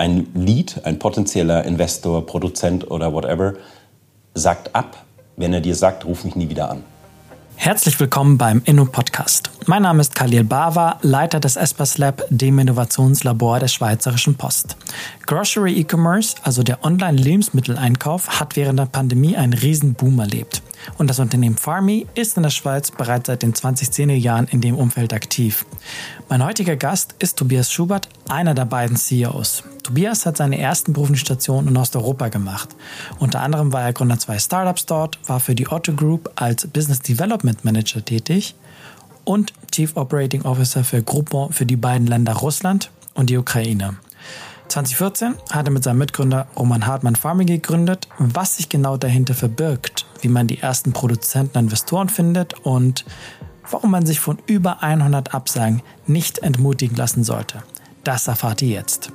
ein Lead, ein potenzieller Investor, Produzent oder whatever, sagt ab, wenn er dir sagt, ruf mich nie wieder an. Herzlich willkommen beim Inno-Podcast. Mein Name ist Khalil Bava, Leiter des Espas Lab, dem Innovationslabor der Schweizerischen Post. Grocery E-Commerce, also der Online-Lebensmitteleinkauf, hat während der Pandemie einen riesen Boom erlebt. Und das Unternehmen Farmy ist in der Schweiz bereits seit den 2010er Jahren in dem Umfeld aktiv. Mein heutiger Gast ist Tobias Schubert, einer der beiden CEOs. Tobias hat seine ersten beruflichen Stationen in Osteuropa gemacht. Unter anderem war er Gründer zwei Startups dort, war für die Otto Group als Business Development Manager tätig und Chief Operating Officer für Groupon für die beiden Länder Russland und die Ukraine. 2014 hat er mit seinem Mitgründer Roman Hartmann Farming gegründet. Was sich genau dahinter verbirgt, wie man die ersten Produzenten und Investoren findet und warum man sich von über 100 Absagen nicht entmutigen lassen sollte. Das erfahrt ihr jetzt.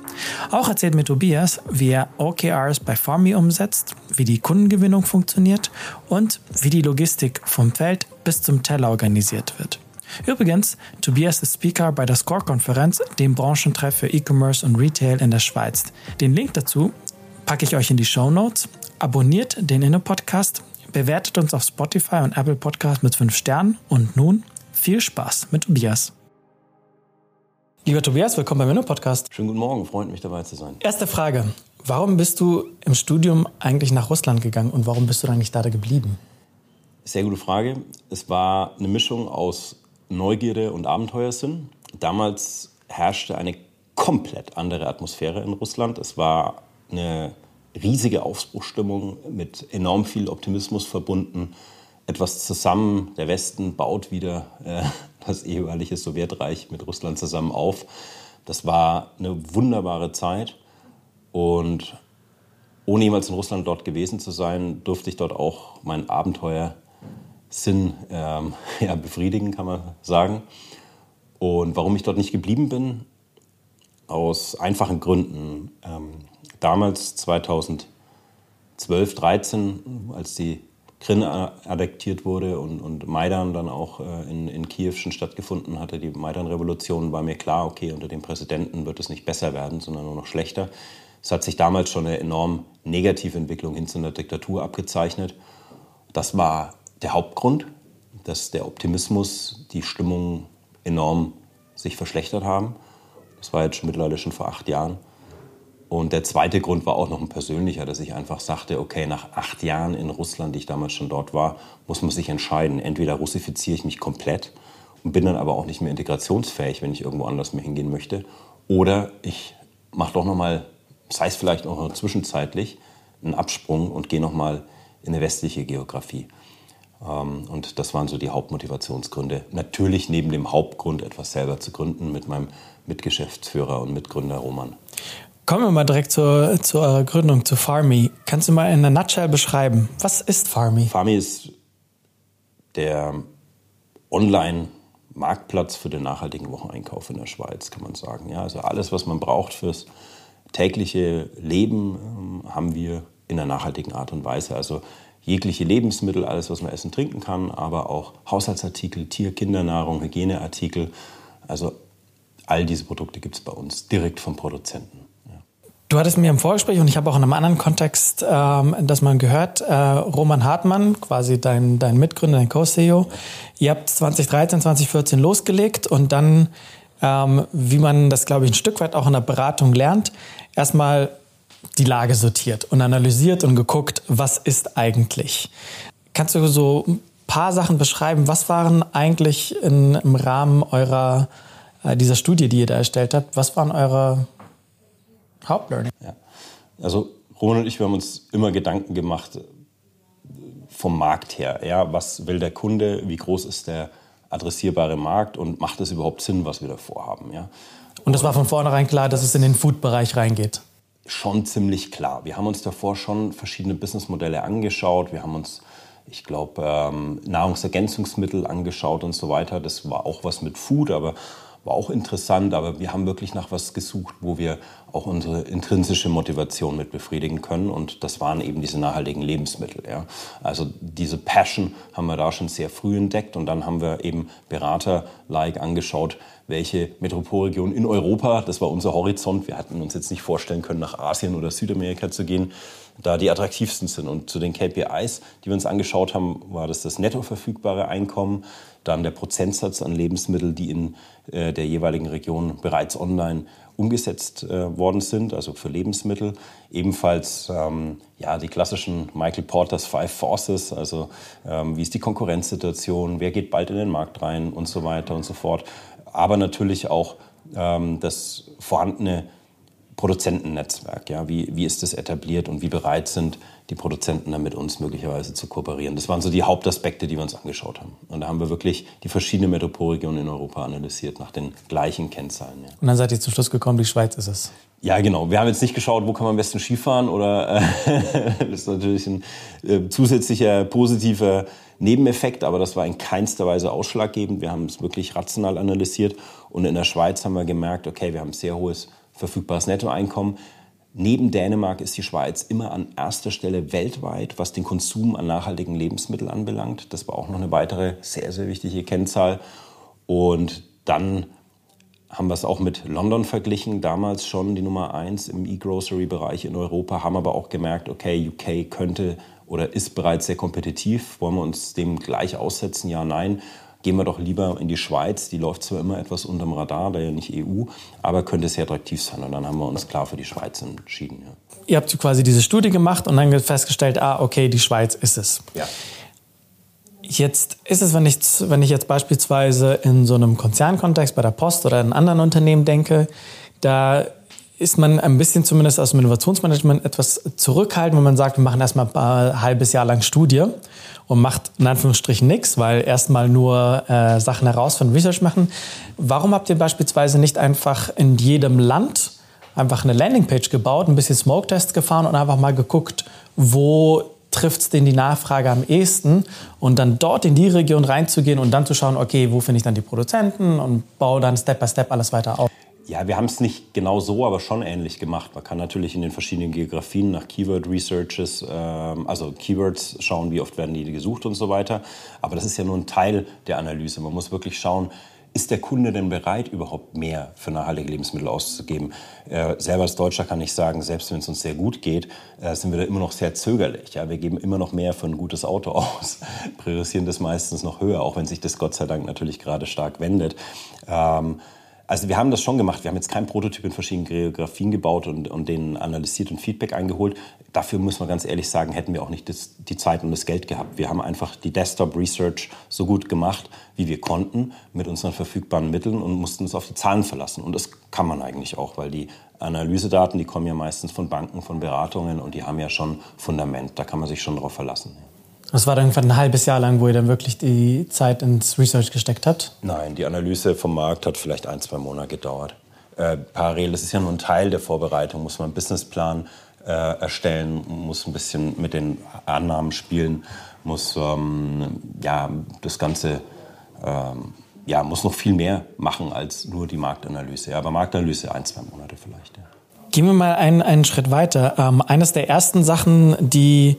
Auch erzählt mir Tobias, wie er OKRs bei Farmy umsetzt, wie die Kundengewinnung funktioniert und wie die Logistik vom Feld bis zum Teller organisiert wird. Übrigens, Tobias ist Speaker bei der Score-Konferenz, dem Branchentreff für E-Commerce und Retail in der Schweiz. Den Link dazu packe ich euch in die Show Notes. Abonniert den Inno-Podcast, bewertet uns auf Spotify und Apple Podcast mit 5 Sternen und nun viel Spaß mit Tobias. Lieber Tobias, willkommen beim Inno-Podcast. Schönen guten Morgen, freut mich dabei zu sein. Erste Frage. Warum bist du im Studium eigentlich nach Russland gegangen und warum bist du dann nicht da geblieben? Sehr gute Frage. Es war eine Mischung aus Neugierde und Abenteuersinn. Damals herrschte eine komplett andere Atmosphäre in Russland. Es war eine riesige Aufbruchstimmung mit enorm viel Optimismus verbunden. Etwas zusammen, der Westen baut wieder äh, das ehemalige Sowjetreich mit Russland zusammen auf. Das war eine wunderbare Zeit und ohne jemals in Russland dort gewesen zu sein, durfte ich dort auch mein Abenteuer Sinn ähm, ja, befriedigen, kann man sagen. Und warum ich dort nicht geblieben bin? Aus einfachen Gründen. Ähm, damals, 2012, 2013, als die Krim adaptiert wurde und, und Maidan dann auch äh, in, in Kiew schon stattgefunden hatte, die Maidan-Revolution, war mir klar, okay, unter dem Präsidenten wird es nicht besser werden, sondern nur noch schlechter. Es hat sich damals schon eine enorm negative Entwicklung hin zu einer Diktatur abgezeichnet. Das war der Hauptgrund, dass der Optimismus, die Stimmung enorm sich verschlechtert haben. Das war jetzt mittlerweile schon vor acht Jahren. Und der zweite Grund war auch noch ein persönlicher, dass ich einfach sagte, okay, nach acht Jahren in Russland, die ich damals schon dort war, muss man sich entscheiden. Entweder russifiziere ich mich komplett und bin dann aber auch nicht mehr integrationsfähig, wenn ich irgendwo anders mehr hingehen möchte. Oder ich mache doch nochmal, sei es vielleicht auch noch zwischenzeitlich, einen Absprung und gehe nochmal in eine westliche Geografie. Ähm, und das waren so die Hauptmotivationsgründe. Natürlich neben dem Hauptgrund, etwas selber zu gründen mit meinem Mitgeschäftsführer und Mitgründer Roman. Kommen wir mal direkt zur, zu eurer Gründung, zu Farmy. Kannst du mal in einer Nutshell beschreiben, was ist Farmy? Farmy ist der Online-Marktplatz für den nachhaltigen Wocheneinkauf in der Schweiz, kann man sagen. Ja, also alles, was man braucht fürs tägliche Leben, ähm, haben wir in einer nachhaltigen Art und Weise. Also jegliche Lebensmittel, alles, was man essen, trinken kann, aber auch Haushaltsartikel, Tier-, Kindernahrung, Hygieneartikel. Also all diese Produkte gibt es bei uns direkt vom Produzenten. Du hattest mir im Vorgespräch und ich habe auch in einem anderen Kontext ähm, das mal gehört, äh, Roman Hartmann, quasi dein, dein Mitgründer, dein Co-CEO, ihr habt 2013, 2014 losgelegt und dann, ähm, wie man das, glaube ich, ein Stück weit auch in der Beratung lernt, erstmal die Lage sortiert und analysiert und geguckt, was ist eigentlich. Kannst du so ein paar Sachen beschreiben? Was waren eigentlich in, im Rahmen eurer, äh, dieser Studie, die ihr da erstellt habt, was waren eure Hauptlearning? Ja. Also Roman und ich, wir haben uns immer Gedanken gemacht vom Markt her. Ja, was will der Kunde? Wie groß ist der adressierbare Markt? Und macht es überhaupt Sinn, was wir da vorhaben? Ja? Und es war von vornherein klar, dass es in den Food-Bereich reingeht? Schon ziemlich klar. Wir haben uns davor schon verschiedene Businessmodelle angeschaut. Wir haben uns, ich glaube, ähm, Nahrungsergänzungsmittel angeschaut und so weiter. Das war auch was mit Food, aber war auch interessant. Aber wir haben wirklich nach was gesucht, wo wir auch unsere intrinsische Motivation mit befriedigen können. Und das waren eben diese nachhaltigen Lebensmittel. Ja. Also diese Passion haben wir da schon sehr früh entdeckt. Und dann haben wir eben Berater-like angeschaut, welche Metropolregionen in Europa, das war unser Horizont, wir hatten uns jetzt nicht vorstellen können, nach Asien oder Südamerika zu gehen, da die attraktivsten sind. Und zu den KPIs, die wir uns angeschaut haben, war das das netto verfügbare Einkommen, dann der Prozentsatz an Lebensmitteln, die in äh, der jeweiligen Region bereits online umgesetzt äh, worden sind, also für Lebensmittel. Ebenfalls ähm, ja, die klassischen Michael Porters Five Forces, also ähm, wie ist die Konkurrenzsituation, wer geht bald in den Markt rein und so weiter und so fort. Aber natürlich auch ähm, das vorhandene Produzentennetzwerk. Ja? Wie, wie ist das etabliert und wie bereit sind die Produzenten dann mit uns möglicherweise zu kooperieren? Das waren so die Hauptaspekte, die wir uns angeschaut haben. Und da haben wir wirklich die verschiedenen Metropolregionen in Europa analysiert nach den gleichen Kennzahlen. Ja. Und dann seid ihr zum Schluss gekommen, die Schweiz ist es. Ja, genau. Wir haben jetzt nicht geschaut, wo kann man am besten Skifahren oder äh, das ist natürlich ein äh, zusätzlicher positiver Nebeneffekt, aber das war in keinster Weise ausschlaggebend. Wir haben es wirklich rational analysiert und in der Schweiz haben wir gemerkt, okay, wir haben sehr hohes verfügbares Nettoeinkommen. Neben Dänemark ist die Schweiz immer an erster Stelle weltweit, was den Konsum an nachhaltigen Lebensmitteln anbelangt. Das war auch noch eine weitere sehr, sehr wichtige Kennzahl. Und dann haben wir es auch mit London verglichen, damals schon die Nummer eins im E-Grocery-Bereich in Europa, haben aber auch gemerkt, okay, UK könnte oder ist bereits sehr kompetitiv. Wollen wir uns dem gleich aussetzen? Ja, nein gehen wir doch lieber in die Schweiz. Die läuft zwar immer etwas unterm Radar, da ja nicht EU, aber könnte sehr attraktiv sein. Und dann haben wir uns klar für die Schweiz entschieden. Ja. Ihr habt quasi diese Studie gemacht und dann festgestellt, ah, okay, die Schweiz ist es. Ja. Jetzt ist es, wenn ich, wenn ich jetzt beispielsweise in so einem Konzernkontext bei der Post oder in anderen Unternehmen denke, da ist man ein bisschen zumindest aus dem Innovationsmanagement etwas zurückhaltend, wenn man sagt, wir machen erstmal ein halbes Jahr lang Studie und macht in Anführungsstrichen nichts, weil erstmal nur äh, Sachen herausfinden, Research machen. Warum habt ihr beispielsweise nicht einfach in jedem Land einfach eine Landingpage gebaut, ein bisschen Smoke-Tests gefahren und einfach mal geguckt, wo trifft es denn die Nachfrage am ehesten und dann dort in die Region reinzugehen und dann zu schauen, okay, wo finde ich dann die Produzenten und baue dann Step by Step alles weiter auf. Ja, wir haben es nicht genau so, aber schon ähnlich gemacht. Man kann natürlich in den verschiedenen Geografien nach Keyword Researches, ähm, also Keywords schauen, wie oft werden die gesucht und so weiter. Aber das ist ja nur ein Teil der Analyse. Man muss wirklich schauen, ist der Kunde denn bereit, überhaupt mehr für nachhaltige Lebensmittel auszugeben? Äh, selber als Deutscher kann ich sagen, selbst wenn es uns sehr gut geht, äh, sind wir da immer noch sehr zögerlich. Ja? Wir geben immer noch mehr für ein gutes Auto aus, priorisieren das meistens noch höher, auch wenn sich das Gott sei Dank natürlich gerade stark wendet. Ähm, also wir haben das schon gemacht. Wir haben jetzt keinen Prototyp in verschiedenen Geografien gebaut und, und den analysiert und Feedback eingeholt. Dafür muss man ganz ehrlich sagen, hätten wir auch nicht das, die Zeit und das Geld gehabt. Wir haben einfach die Desktop Research so gut gemacht, wie wir konnten, mit unseren verfügbaren Mitteln und mussten uns auf die Zahlen verlassen. Und das kann man eigentlich auch, weil die Analysedaten, die kommen ja meistens von Banken, von Beratungen und die haben ja schon Fundament. Da kann man sich schon drauf verlassen. Das war dann irgendwann ein halbes Jahr lang, wo ihr dann wirklich die Zeit ins Research gesteckt habt? Nein, die Analyse vom Markt hat vielleicht ein, zwei Monate gedauert. Äh, parallel, das ist ja nur ein Teil der Vorbereitung, muss man einen Businessplan äh, erstellen, muss ein bisschen mit den Annahmen spielen, muss ähm, ja, das Ganze ähm, ja, muss noch viel mehr machen als nur die Marktanalyse. Ja, aber Marktanalyse ein, zwei Monate vielleicht. Ja. Gehen wir mal einen, einen Schritt weiter. Ähm, eines der ersten Sachen, die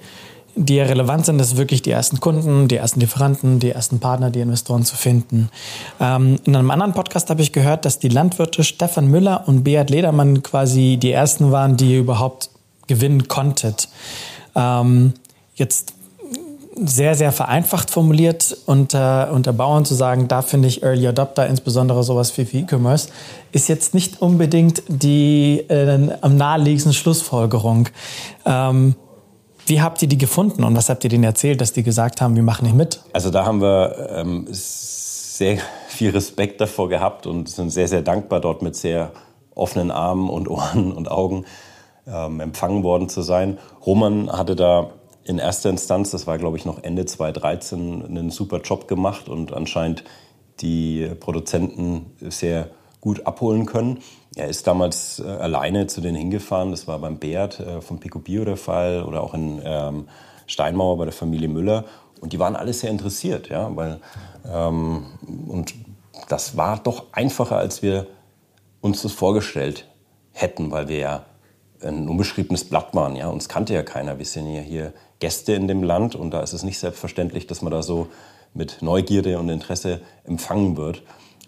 die ja relevant sind, ist wirklich die ersten Kunden, die ersten Lieferanten, die ersten Partner, die Investoren zu finden. Ähm, in einem anderen Podcast habe ich gehört, dass die Landwirte Stefan Müller und Beat Ledermann quasi die ersten waren, die ihr überhaupt gewinnen konntet. Ähm, jetzt sehr, sehr vereinfacht formuliert unter, unter Bauern zu sagen, da finde ich Early Adopter, insbesondere sowas wie E-Commerce, ist jetzt nicht unbedingt die äh, am naheliegendsten Schlussfolgerung. Ähm, wie habt ihr die gefunden und was habt ihr denen erzählt, dass die gesagt haben, wir machen nicht mit? Also da haben wir ähm, sehr viel Respekt davor gehabt und sind sehr, sehr dankbar, dort mit sehr offenen Armen und Ohren und Augen ähm, empfangen worden zu sein. Roman hatte da in erster Instanz, das war glaube ich noch Ende 2013, einen super Job gemacht und anscheinend die Produzenten sehr gut abholen können. Er ist damals äh, alleine zu denen hingefahren. Das war beim Beat äh, von Pico Bio der Fall oder auch in ähm, Steinmauer bei der Familie Müller. Und die waren alle sehr interessiert, ja, weil ähm, und das war doch einfacher, als wir uns das vorgestellt hätten, weil wir ja ein unbeschriebenes Blatt waren. Ja? Uns kannte ja keiner. Wir sind ja hier Gäste in dem Land und da ist es nicht selbstverständlich, dass man da so mit Neugierde und Interesse empfangen wird.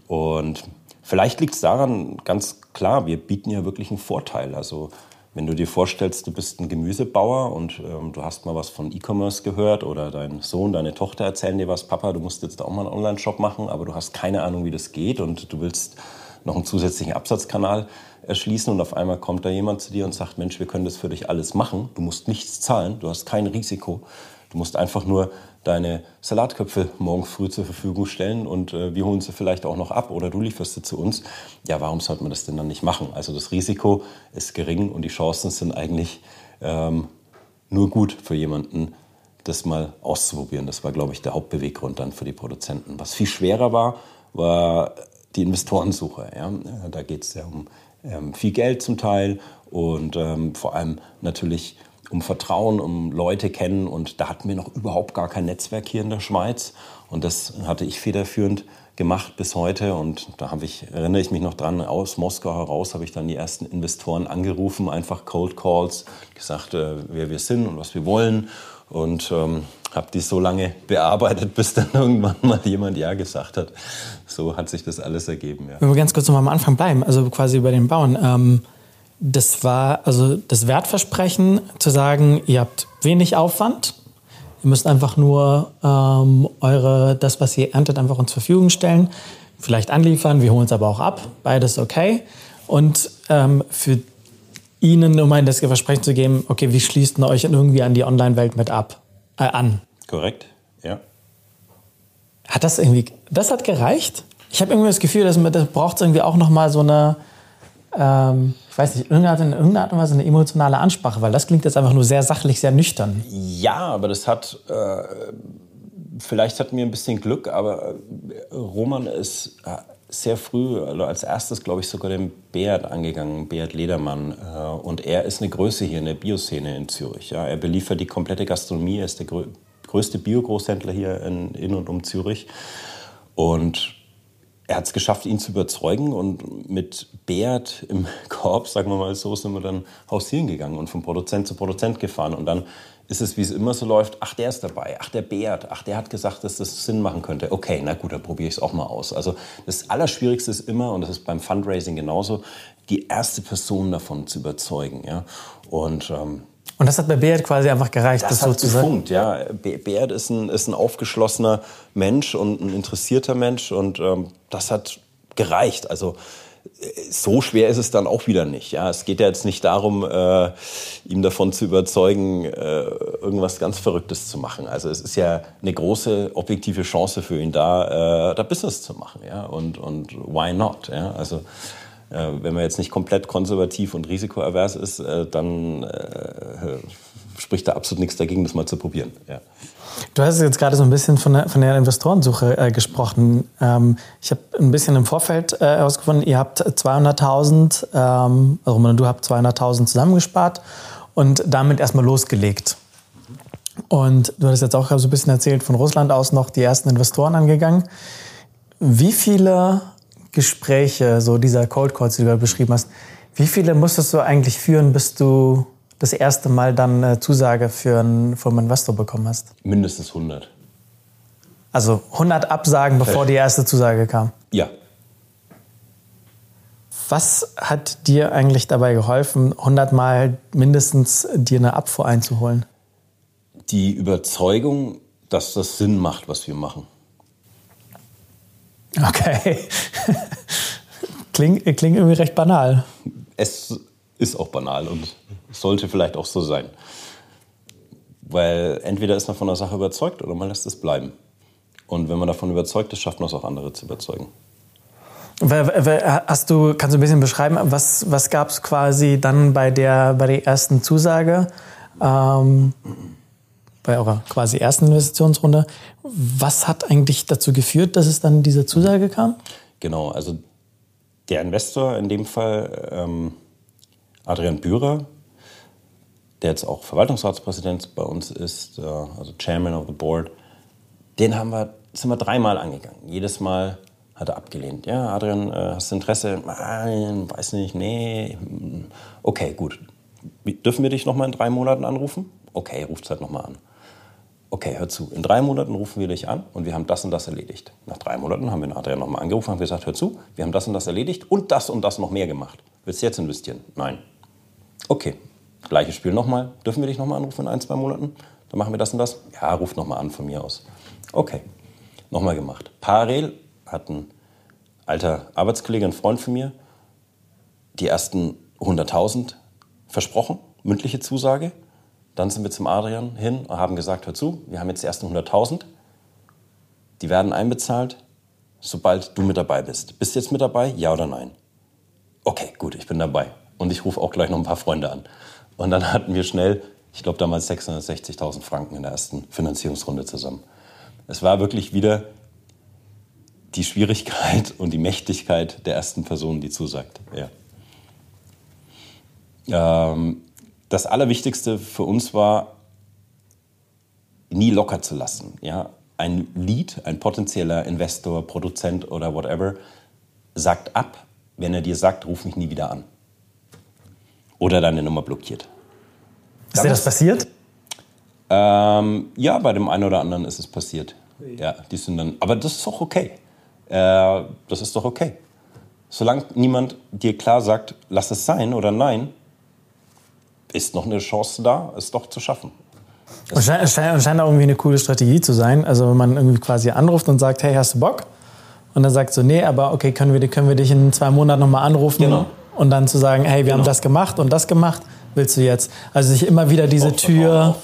Und vielleicht liegt es daran, ganz klar, wir bieten ja wirklich einen Vorteil. Also wenn du dir vorstellst, du bist ein Gemüsebauer und ähm, du hast mal was von E-Commerce gehört oder dein Sohn, deine Tochter erzählen dir was, Papa, du musst jetzt auch mal einen Online-Shop machen, aber du hast keine Ahnung, wie das geht und du willst noch einen zusätzlichen Absatzkanal erschließen und auf einmal kommt da jemand zu dir und sagt, Mensch, wir können das für dich alles machen, du musst nichts zahlen, du hast kein Risiko, du musst einfach nur deine Salatköpfe morgen früh zur Verfügung stellen und äh, wir holen sie vielleicht auch noch ab oder du lieferst sie zu uns. Ja, warum sollte man das denn dann nicht machen? Also das Risiko ist gering und die Chancen sind eigentlich ähm, nur gut für jemanden, das mal auszuprobieren. Das war, glaube ich, der Hauptbeweggrund dann für die Produzenten. Was viel schwerer war, war die Investorensuche. Ja? Da geht es ja um ähm, viel Geld zum Teil und ähm, vor allem natürlich um Vertrauen, um Leute kennen. Und da hatten wir noch überhaupt gar kein Netzwerk hier in der Schweiz. Und das hatte ich federführend gemacht bis heute. Und da habe ich, erinnere ich mich noch dran, aus Moskau heraus habe ich dann die ersten Investoren angerufen, einfach Cold Calls, gesagt, äh, wer wir sind und was wir wollen. Und ähm, habe die so lange bearbeitet, bis dann irgendwann mal jemand Ja gesagt hat. So hat sich das alles ergeben. Ja. Wenn wir ganz kurz noch mal am Anfang bleiben, also quasi über den Bauern. Ähm das war also das Wertversprechen zu sagen, ihr habt wenig Aufwand, ihr müsst einfach nur ähm, eure, das, was ihr erntet, einfach uns zur Verfügung stellen, vielleicht anliefern, wir holen es aber auch ab, beides okay. Und ähm, für Ihnen, um ein das Versprechen zu geben, okay, wie schließt ihr euch irgendwie an die Online-Welt mit ab, äh, an? Korrekt, ja. Hat das irgendwie, das hat gereicht? Ich habe irgendwie das Gefühl, dass das braucht irgendwie auch noch mal so eine, ähm, ich weiß nicht, in irgendeiner Art und Weise eine emotionale Ansprache, weil das klingt jetzt einfach nur sehr sachlich, sehr nüchtern. Ja, aber das hat, äh, vielleicht hatten wir ein bisschen Glück, aber äh, Roman ist äh, sehr früh, also als erstes, glaube ich, sogar den Beat angegangen, Beat Ledermann. Äh, und er ist eine Größe hier in der Bioszene in Zürich. Ja. Er beliefert die komplette Gastronomie, er ist der größte Bio-Großhändler hier in, in und um Zürich. Und er hat es geschafft, ihn zu überzeugen und mit Beat im Korb, sagen wir mal so, sind wir dann hausieren gegangen und von Produzent zu Produzent gefahren. Und dann ist es, wie es immer so läuft, ach, der ist dabei, ach, der Beat, ach, der hat gesagt, dass das Sinn machen könnte. Okay, na gut, dann probiere ich es auch mal aus. Also das Allerschwierigste ist immer, und das ist beim Fundraising genauso, die erste Person davon zu überzeugen. Ja? Und ähm, und das hat bei Beat quasi einfach gereicht, das, das hat so zu gefunkt, ja. Beat ist ein, ist ein aufgeschlossener Mensch und ein interessierter Mensch und ähm, das hat gereicht. Also äh, so schwer ist es dann auch wieder nicht. Ja, es geht ja jetzt nicht darum, äh, ihm davon zu überzeugen, äh, irgendwas ganz Verrücktes zu machen. Also es ist ja eine große objektive Chance für ihn da, äh, da Business zu machen. Ja, und und why not? Ja, also wenn man jetzt nicht komplett konservativ und risikoavers ist, äh, dann äh, spricht da absolut nichts dagegen, das mal zu probieren. Ja. Du hast jetzt gerade so ein bisschen von der, von der Investorensuche äh, gesprochen. Ähm, ich habe ein bisschen im Vorfeld äh, herausgefunden, ihr habt 200.000, ähm, also du habt 200.000 zusammengespart und damit erstmal losgelegt. Und du hast jetzt auch so ein bisschen erzählt, von Russland aus noch die ersten Investoren angegangen. Wie viele Gespräche, so dieser Cold Calls, die du beschrieben hast, wie viele musstest du eigentlich führen, bis du das erste Mal dann eine Zusage für einen, vom Investor bekommen hast? Mindestens 100. Also 100 Absagen, bevor die erste Zusage kam? Ja. Was hat dir eigentlich dabei geholfen, 100 Mal mindestens dir eine Abfuhr einzuholen? Die Überzeugung, dass das Sinn macht, was wir machen. Okay. klingt, klingt irgendwie recht banal. Es ist auch banal und sollte vielleicht auch so sein. Weil entweder ist man von der Sache überzeugt oder man lässt es bleiben. Und wenn man davon überzeugt ist, schafft man es auch andere zu überzeugen. Hast du, kannst du ein bisschen beschreiben, was, was gab es quasi dann bei der, bei der ersten Zusage? Ähm, bei eurer quasi ersten Investitionsrunde. Was hat eigentlich dazu geführt, dass es dann diese Zusage kam? Genau, also der Investor in dem Fall, ähm, Adrian Bührer, der jetzt auch Verwaltungsratspräsident bei uns ist, äh, also Chairman of the Board, den haben wir, sind wir dreimal angegangen. Jedes Mal Hat er abgelehnt. Ja, Adrian, äh, hast du Interesse? Nein, weiß nicht, nee. Okay, gut. Dürfen wir dich noch mal in drei Monaten anrufen? Okay, ruft halt noch mal an. Okay, hör zu. In drei Monaten rufen wir dich an und wir haben das und das erledigt. Nach drei Monaten haben wir den Adrian noch mal angerufen und gesagt, hör zu, wir haben das und das erledigt und das und das noch mehr gemacht. Willst du jetzt investieren? Nein. Okay, gleiches Spiel nochmal. Dürfen wir dich noch mal anrufen in ein, zwei Monaten? Dann machen wir das und das. Ja, ruft noch mal an von mir aus. Okay, nochmal gemacht. Parallel hat ein alter Arbeitskollege, ein Freund von mir, die ersten 100.000 versprochen, mündliche Zusage. Dann sind wir zum Adrian hin und haben gesagt, hör zu, wir haben jetzt die ersten 100.000. Die werden einbezahlt, sobald du mit dabei bist. Bist du jetzt mit dabei? Ja oder nein? Okay, gut, ich bin dabei. Und ich rufe auch gleich noch ein paar Freunde an. Und dann hatten wir schnell, ich glaube damals 660.000 Franken in der ersten Finanzierungsrunde zusammen. Es war wirklich wieder die Schwierigkeit und die Mächtigkeit der ersten Person, die zusagt. Ja. Ähm, das Allerwichtigste für uns war, nie locker zu lassen. Ja? Ein Lead, ein potenzieller Investor, Produzent oder whatever, sagt ab, wenn er dir sagt, ruf mich nie wieder an. Oder deine Nummer blockiert. Ist dir das passiert? Ähm, ja, bei dem einen oder anderen ist es passiert. Ja, die sind dann, aber das ist doch okay. Äh, das ist doch okay. Solange niemand dir klar sagt, lass es sein oder nein, ist noch eine Chance da, es doch zu schaffen. Es scheint, scheint, scheint auch irgendwie eine coole Strategie zu sein. Also wenn man irgendwie quasi anruft und sagt, hey, hast du Bock? Und dann sagt so, nee, aber okay, können wir, können wir dich in zwei Monaten nochmal anrufen? Genau. Und dann zu sagen, hey, wir genau. haben das gemacht und das gemacht, willst du jetzt? Also sich immer wieder diese Tür auf,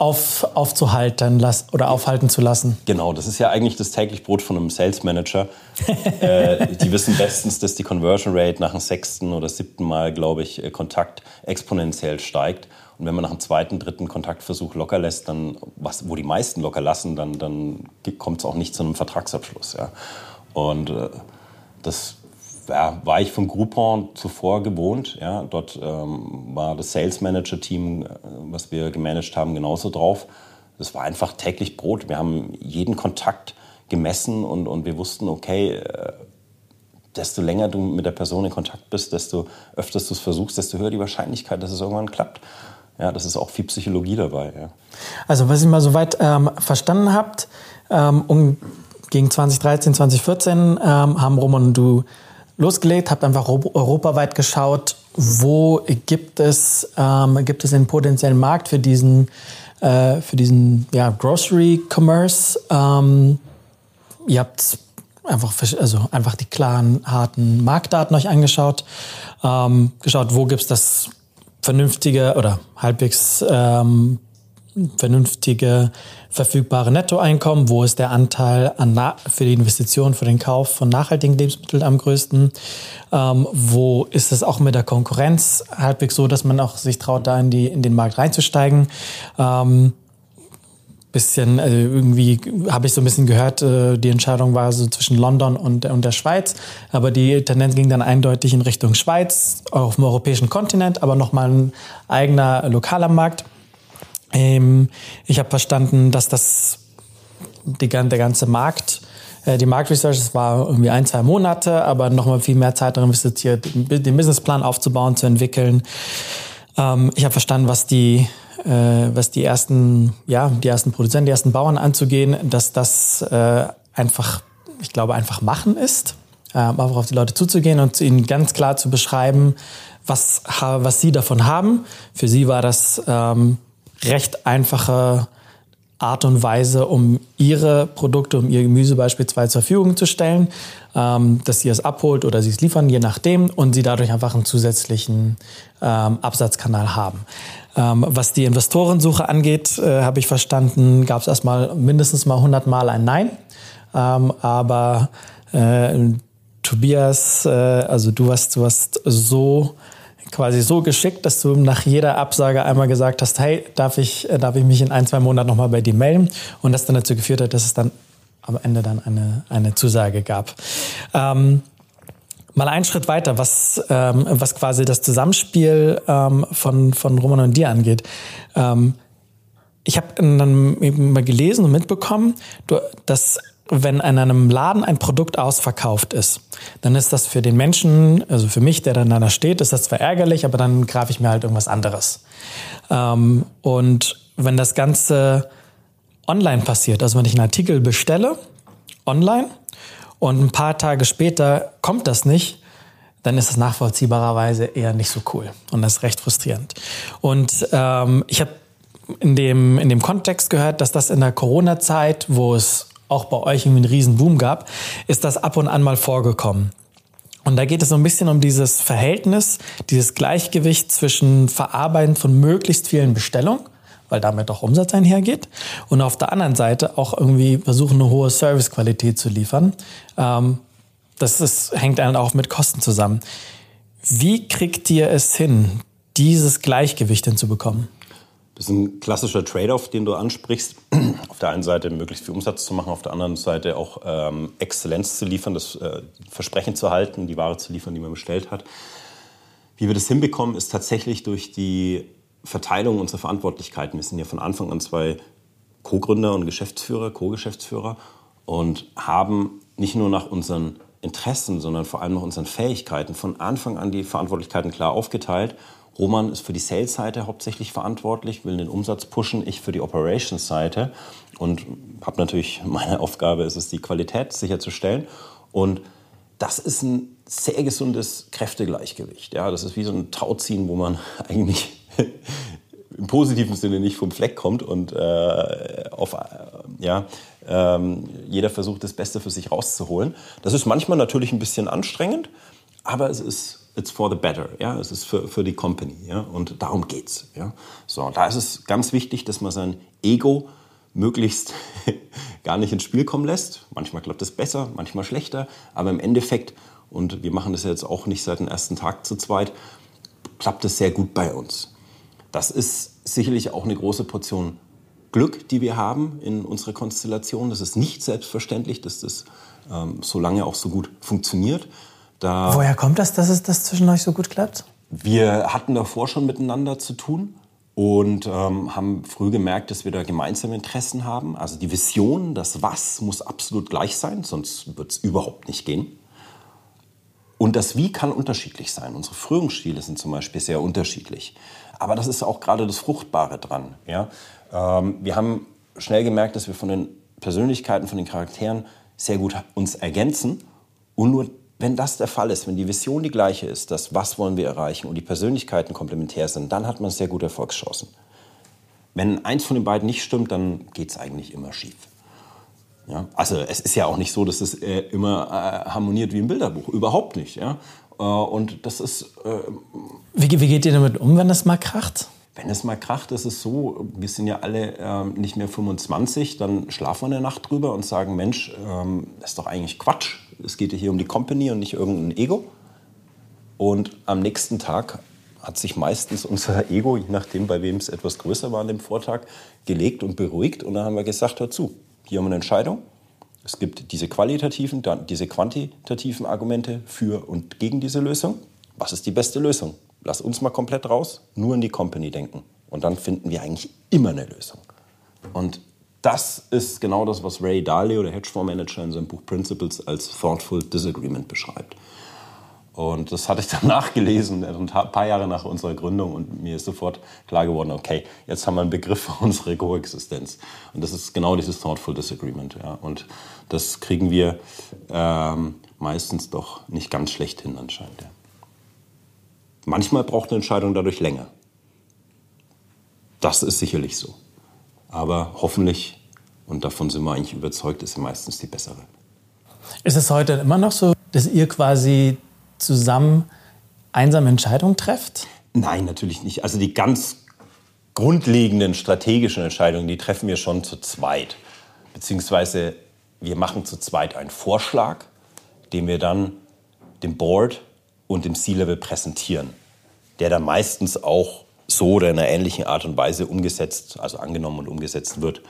aufzuhalten las oder aufhalten zu lassen. Genau, das ist ja eigentlich das täglich Brot von einem Sales Manager. äh, die wissen bestens, dass die Conversion Rate nach dem sechsten oder siebten Mal, glaube ich, äh, Kontakt exponentiell steigt. Und wenn man nach dem zweiten, dritten Kontaktversuch locker lässt, dann, was, wo die meisten locker lassen, dann, dann kommt es auch nicht zu einem Vertragsabschluss. Ja. Und äh, das ja, war ich von Groupon zuvor gewohnt. Ja. Dort ähm, war das Sales Manager Team, äh, was wir gemanagt haben, genauso drauf. Das war einfach täglich Brot. Wir haben jeden Kontakt gemessen und, und wir wussten, okay, äh, desto länger du mit der Person in Kontakt bist, desto öfters du es versuchst, desto höher die Wahrscheinlichkeit, dass es irgendwann klappt. Ja, das ist auch viel Psychologie dabei. Ja. Also was ich mal soweit ähm, verstanden habt, ähm, um, gegen 2013, 2014 ähm, haben Roman und du losgelegt, habt einfach europaweit geschaut, wo gibt es, ähm, gibt es einen potenziellen Markt für diesen, äh, für diesen ja, Grocery Commerce. Ähm, ihr habt einfach, also einfach die klaren, harten Marktdaten euch angeschaut, ähm, geschaut, wo gibt es das vernünftige oder halbwegs ähm, vernünftige verfügbare Nettoeinkommen, wo ist der Anteil an für die Investition, für den Kauf von nachhaltigen Lebensmitteln am größten, ähm, wo ist es auch mit der Konkurrenz halbwegs so, dass man auch sich traut, da in, die, in den Markt reinzusteigen. Ähm, bisschen, also irgendwie habe ich so ein bisschen gehört, äh, die Entscheidung war so zwischen London und, und der Schweiz, aber die Tendenz ging dann eindeutig in Richtung Schweiz, auf dem europäischen Kontinent, aber nochmal ein eigener lokaler Markt. Ähm, ich habe verstanden, dass das die, der ganze Markt, äh, die Marktresearch, das war irgendwie ein, zwei Monate, aber nochmal viel mehr Zeit darin investiert, den Businessplan aufzubauen, zu entwickeln. Ähm, ich habe verstanden, was die, äh, was die ersten, ja, die ersten Produzenten, die ersten Bauern anzugehen, dass das äh, einfach, ich glaube, einfach machen ist. Ähm, einfach auf die Leute zuzugehen und ihnen ganz klar zu beschreiben, was, was sie davon haben. Für sie war das ähm, recht einfache Art und Weise, um ihre Produkte, um ihr Gemüse beispielsweise zur Verfügung zu stellen, ähm, dass sie es abholt oder sie es liefern, je nachdem, und sie dadurch einfach einen zusätzlichen ähm, Absatzkanal haben. Ähm, was die Investorensuche angeht, äh, habe ich verstanden, gab es erstmal mindestens mal 100 Mal ein Nein, ähm, aber äh, Tobias, äh, also du hast, du hast so quasi so geschickt, dass du nach jeder Absage einmal gesagt hast, hey, darf ich, äh, darf ich mich in ein, zwei Monaten nochmal bei dir melden? Und das dann dazu geführt hat, dass es dann am Ende dann eine, eine Zusage gab. Ähm, mal einen Schritt weiter, was, ähm, was quasi das Zusammenspiel ähm, von, von Roman und dir angeht. Ähm, ich habe dann eben mal gelesen und mitbekommen, dass wenn in einem Laden ein Produkt ausverkauft ist, dann ist das für den Menschen, also für mich, der dann da steht, ist das zwar ärgerlich, aber dann greife ich mir halt irgendwas anderes. Ähm, und wenn das Ganze online passiert, also wenn ich einen Artikel bestelle, online, und ein paar Tage später kommt das nicht, dann ist das nachvollziehbarerweise eher nicht so cool. Und das ist recht frustrierend. Und ähm, ich habe in dem, in dem Kontext gehört, dass das in der Corona-Zeit, wo es auch bei euch irgendwie einen riesen Boom gab, ist das ab und an mal vorgekommen. Und da geht es so ein bisschen um dieses Verhältnis, dieses Gleichgewicht zwischen Verarbeiten von möglichst vielen Bestellungen, weil damit auch Umsatz einhergeht, und auf der anderen Seite auch irgendwie versuchen, eine hohe Servicequalität zu liefern. Ähm, das ist, hängt dann auch mit Kosten zusammen. Wie kriegt ihr es hin, dieses Gleichgewicht hinzubekommen? Das ist ein klassischer Trade-off, den du ansprichst. Auf der einen Seite möglichst viel Umsatz zu machen, auf der anderen Seite auch ähm, Exzellenz zu liefern, das äh, Versprechen zu halten, die Ware zu liefern, die man bestellt hat. Wie wir das hinbekommen, ist tatsächlich durch die Verteilung unserer Verantwortlichkeiten. Wir sind ja von Anfang an zwei Co-Gründer und Geschäftsführer, Co-Geschäftsführer und haben nicht nur nach unseren Interessen, sondern vor allem nach unseren Fähigkeiten von Anfang an die Verantwortlichkeiten klar aufgeteilt Roman ist für die Sales-Seite hauptsächlich verantwortlich, will den Umsatz pushen, ich für die Operations-Seite und habe natürlich, meine Aufgabe ist es, die Qualität sicherzustellen und das ist ein sehr gesundes Kräftegleichgewicht. Ja, das ist wie so ein Tauziehen, wo man eigentlich im positiven Sinne nicht vom Fleck kommt und äh, auf, äh, ja, ähm, jeder versucht, das Beste für sich rauszuholen. Das ist manchmal natürlich ein bisschen anstrengend, aber es ist it's for the better, ja, es ist für, für die Company, ja, und darum geht's, ja. So, da ist es ganz wichtig, dass man sein Ego möglichst gar nicht ins Spiel kommen lässt. Manchmal klappt es besser, manchmal schlechter, aber im Endeffekt, und wir machen das jetzt auch nicht seit dem ersten Tag zu zweit, klappt es sehr gut bei uns. Das ist sicherlich auch eine große Portion Glück, die wir haben in unserer Konstellation. Das ist nicht selbstverständlich, dass das ähm, so lange auch so gut funktioniert. Da Woher kommt das, dass es das zwischen euch so gut klappt? Wir hatten davor schon miteinander zu tun und ähm, haben früh gemerkt, dass wir da gemeinsame Interessen haben. Also die Vision, das Was muss absolut gleich sein, sonst wird es überhaupt nicht gehen. Und das Wie kann unterschiedlich sein. Unsere Führungsstile sind zum Beispiel sehr unterschiedlich. Aber das ist auch gerade das Fruchtbare dran. Ja? Ähm, wir haben schnell gemerkt, dass wir von den Persönlichkeiten, von den Charakteren sehr gut uns ergänzen und nur wenn das der Fall ist, wenn die Vision die gleiche ist, dass was wollen wir erreichen und die Persönlichkeiten komplementär sind, dann hat man sehr gute Erfolgschancen. Wenn eins von den beiden nicht stimmt, dann geht es eigentlich immer schief. Ja? Also es ist ja auch nicht so, dass es äh, immer äh, harmoniert wie ein Bilderbuch. Überhaupt nicht. Ja? Äh, und das ist... Äh, wie, wie geht ihr damit um, wenn das mal kracht? Wenn es mal kracht, ist es so, wir sind ja alle ähm, nicht mehr 25, dann schlafen wir eine Nacht drüber und sagen, Mensch, ähm, das ist doch eigentlich Quatsch. Es geht ja hier um die Company und nicht irgendein Ego. Und am nächsten Tag hat sich meistens unser Ego, je nachdem, bei wem es etwas größer war an dem Vortag, gelegt und beruhigt. Und dann haben wir gesagt, hör zu, hier haben wir eine Entscheidung. Es gibt diese qualitativen, dann diese quantitativen Argumente für und gegen diese Lösung. Was ist die beste Lösung? Lass uns mal komplett raus, nur in die Company denken. Und dann finden wir eigentlich immer eine Lösung. Und das ist genau das, was Ray Dalio, der Hedgefondsmanager, in seinem Buch Principles als Thoughtful Disagreement beschreibt. Und das hatte ich dann nachgelesen, ein paar Jahre nach unserer Gründung, und mir ist sofort klar geworden, okay, jetzt haben wir einen Begriff für unsere Koexistenz. Und das ist genau dieses Thoughtful Disagreement. Ja. Und das kriegen wir ähm, meistens doch nicht ganz schlecht hin anscheinend. Ja. Manchmal braucht eine Entscheidung dadurch länger. Das ist sicherlich so. Aber hoffentlich, und davon sind wir eigentlich überzeugt, ist sie meistens die bessere. Ist es heute immer noch so, dass ihr quasi zusammen einsame Entscheidungen trefft? Nein, natürlich nicht. Also die ganz grundlegenden strategischen Entscheidungen, die treffen wir schon zu zweit. Beziehungsweise wir machen zu zweit einen Vorschlag, den wir dann dem Board und im C-Level präsentieren, der dann meistens auch so oder in einer ähnlichen Art und Weise umgesetzt, also angenommen und umgesetzt wird.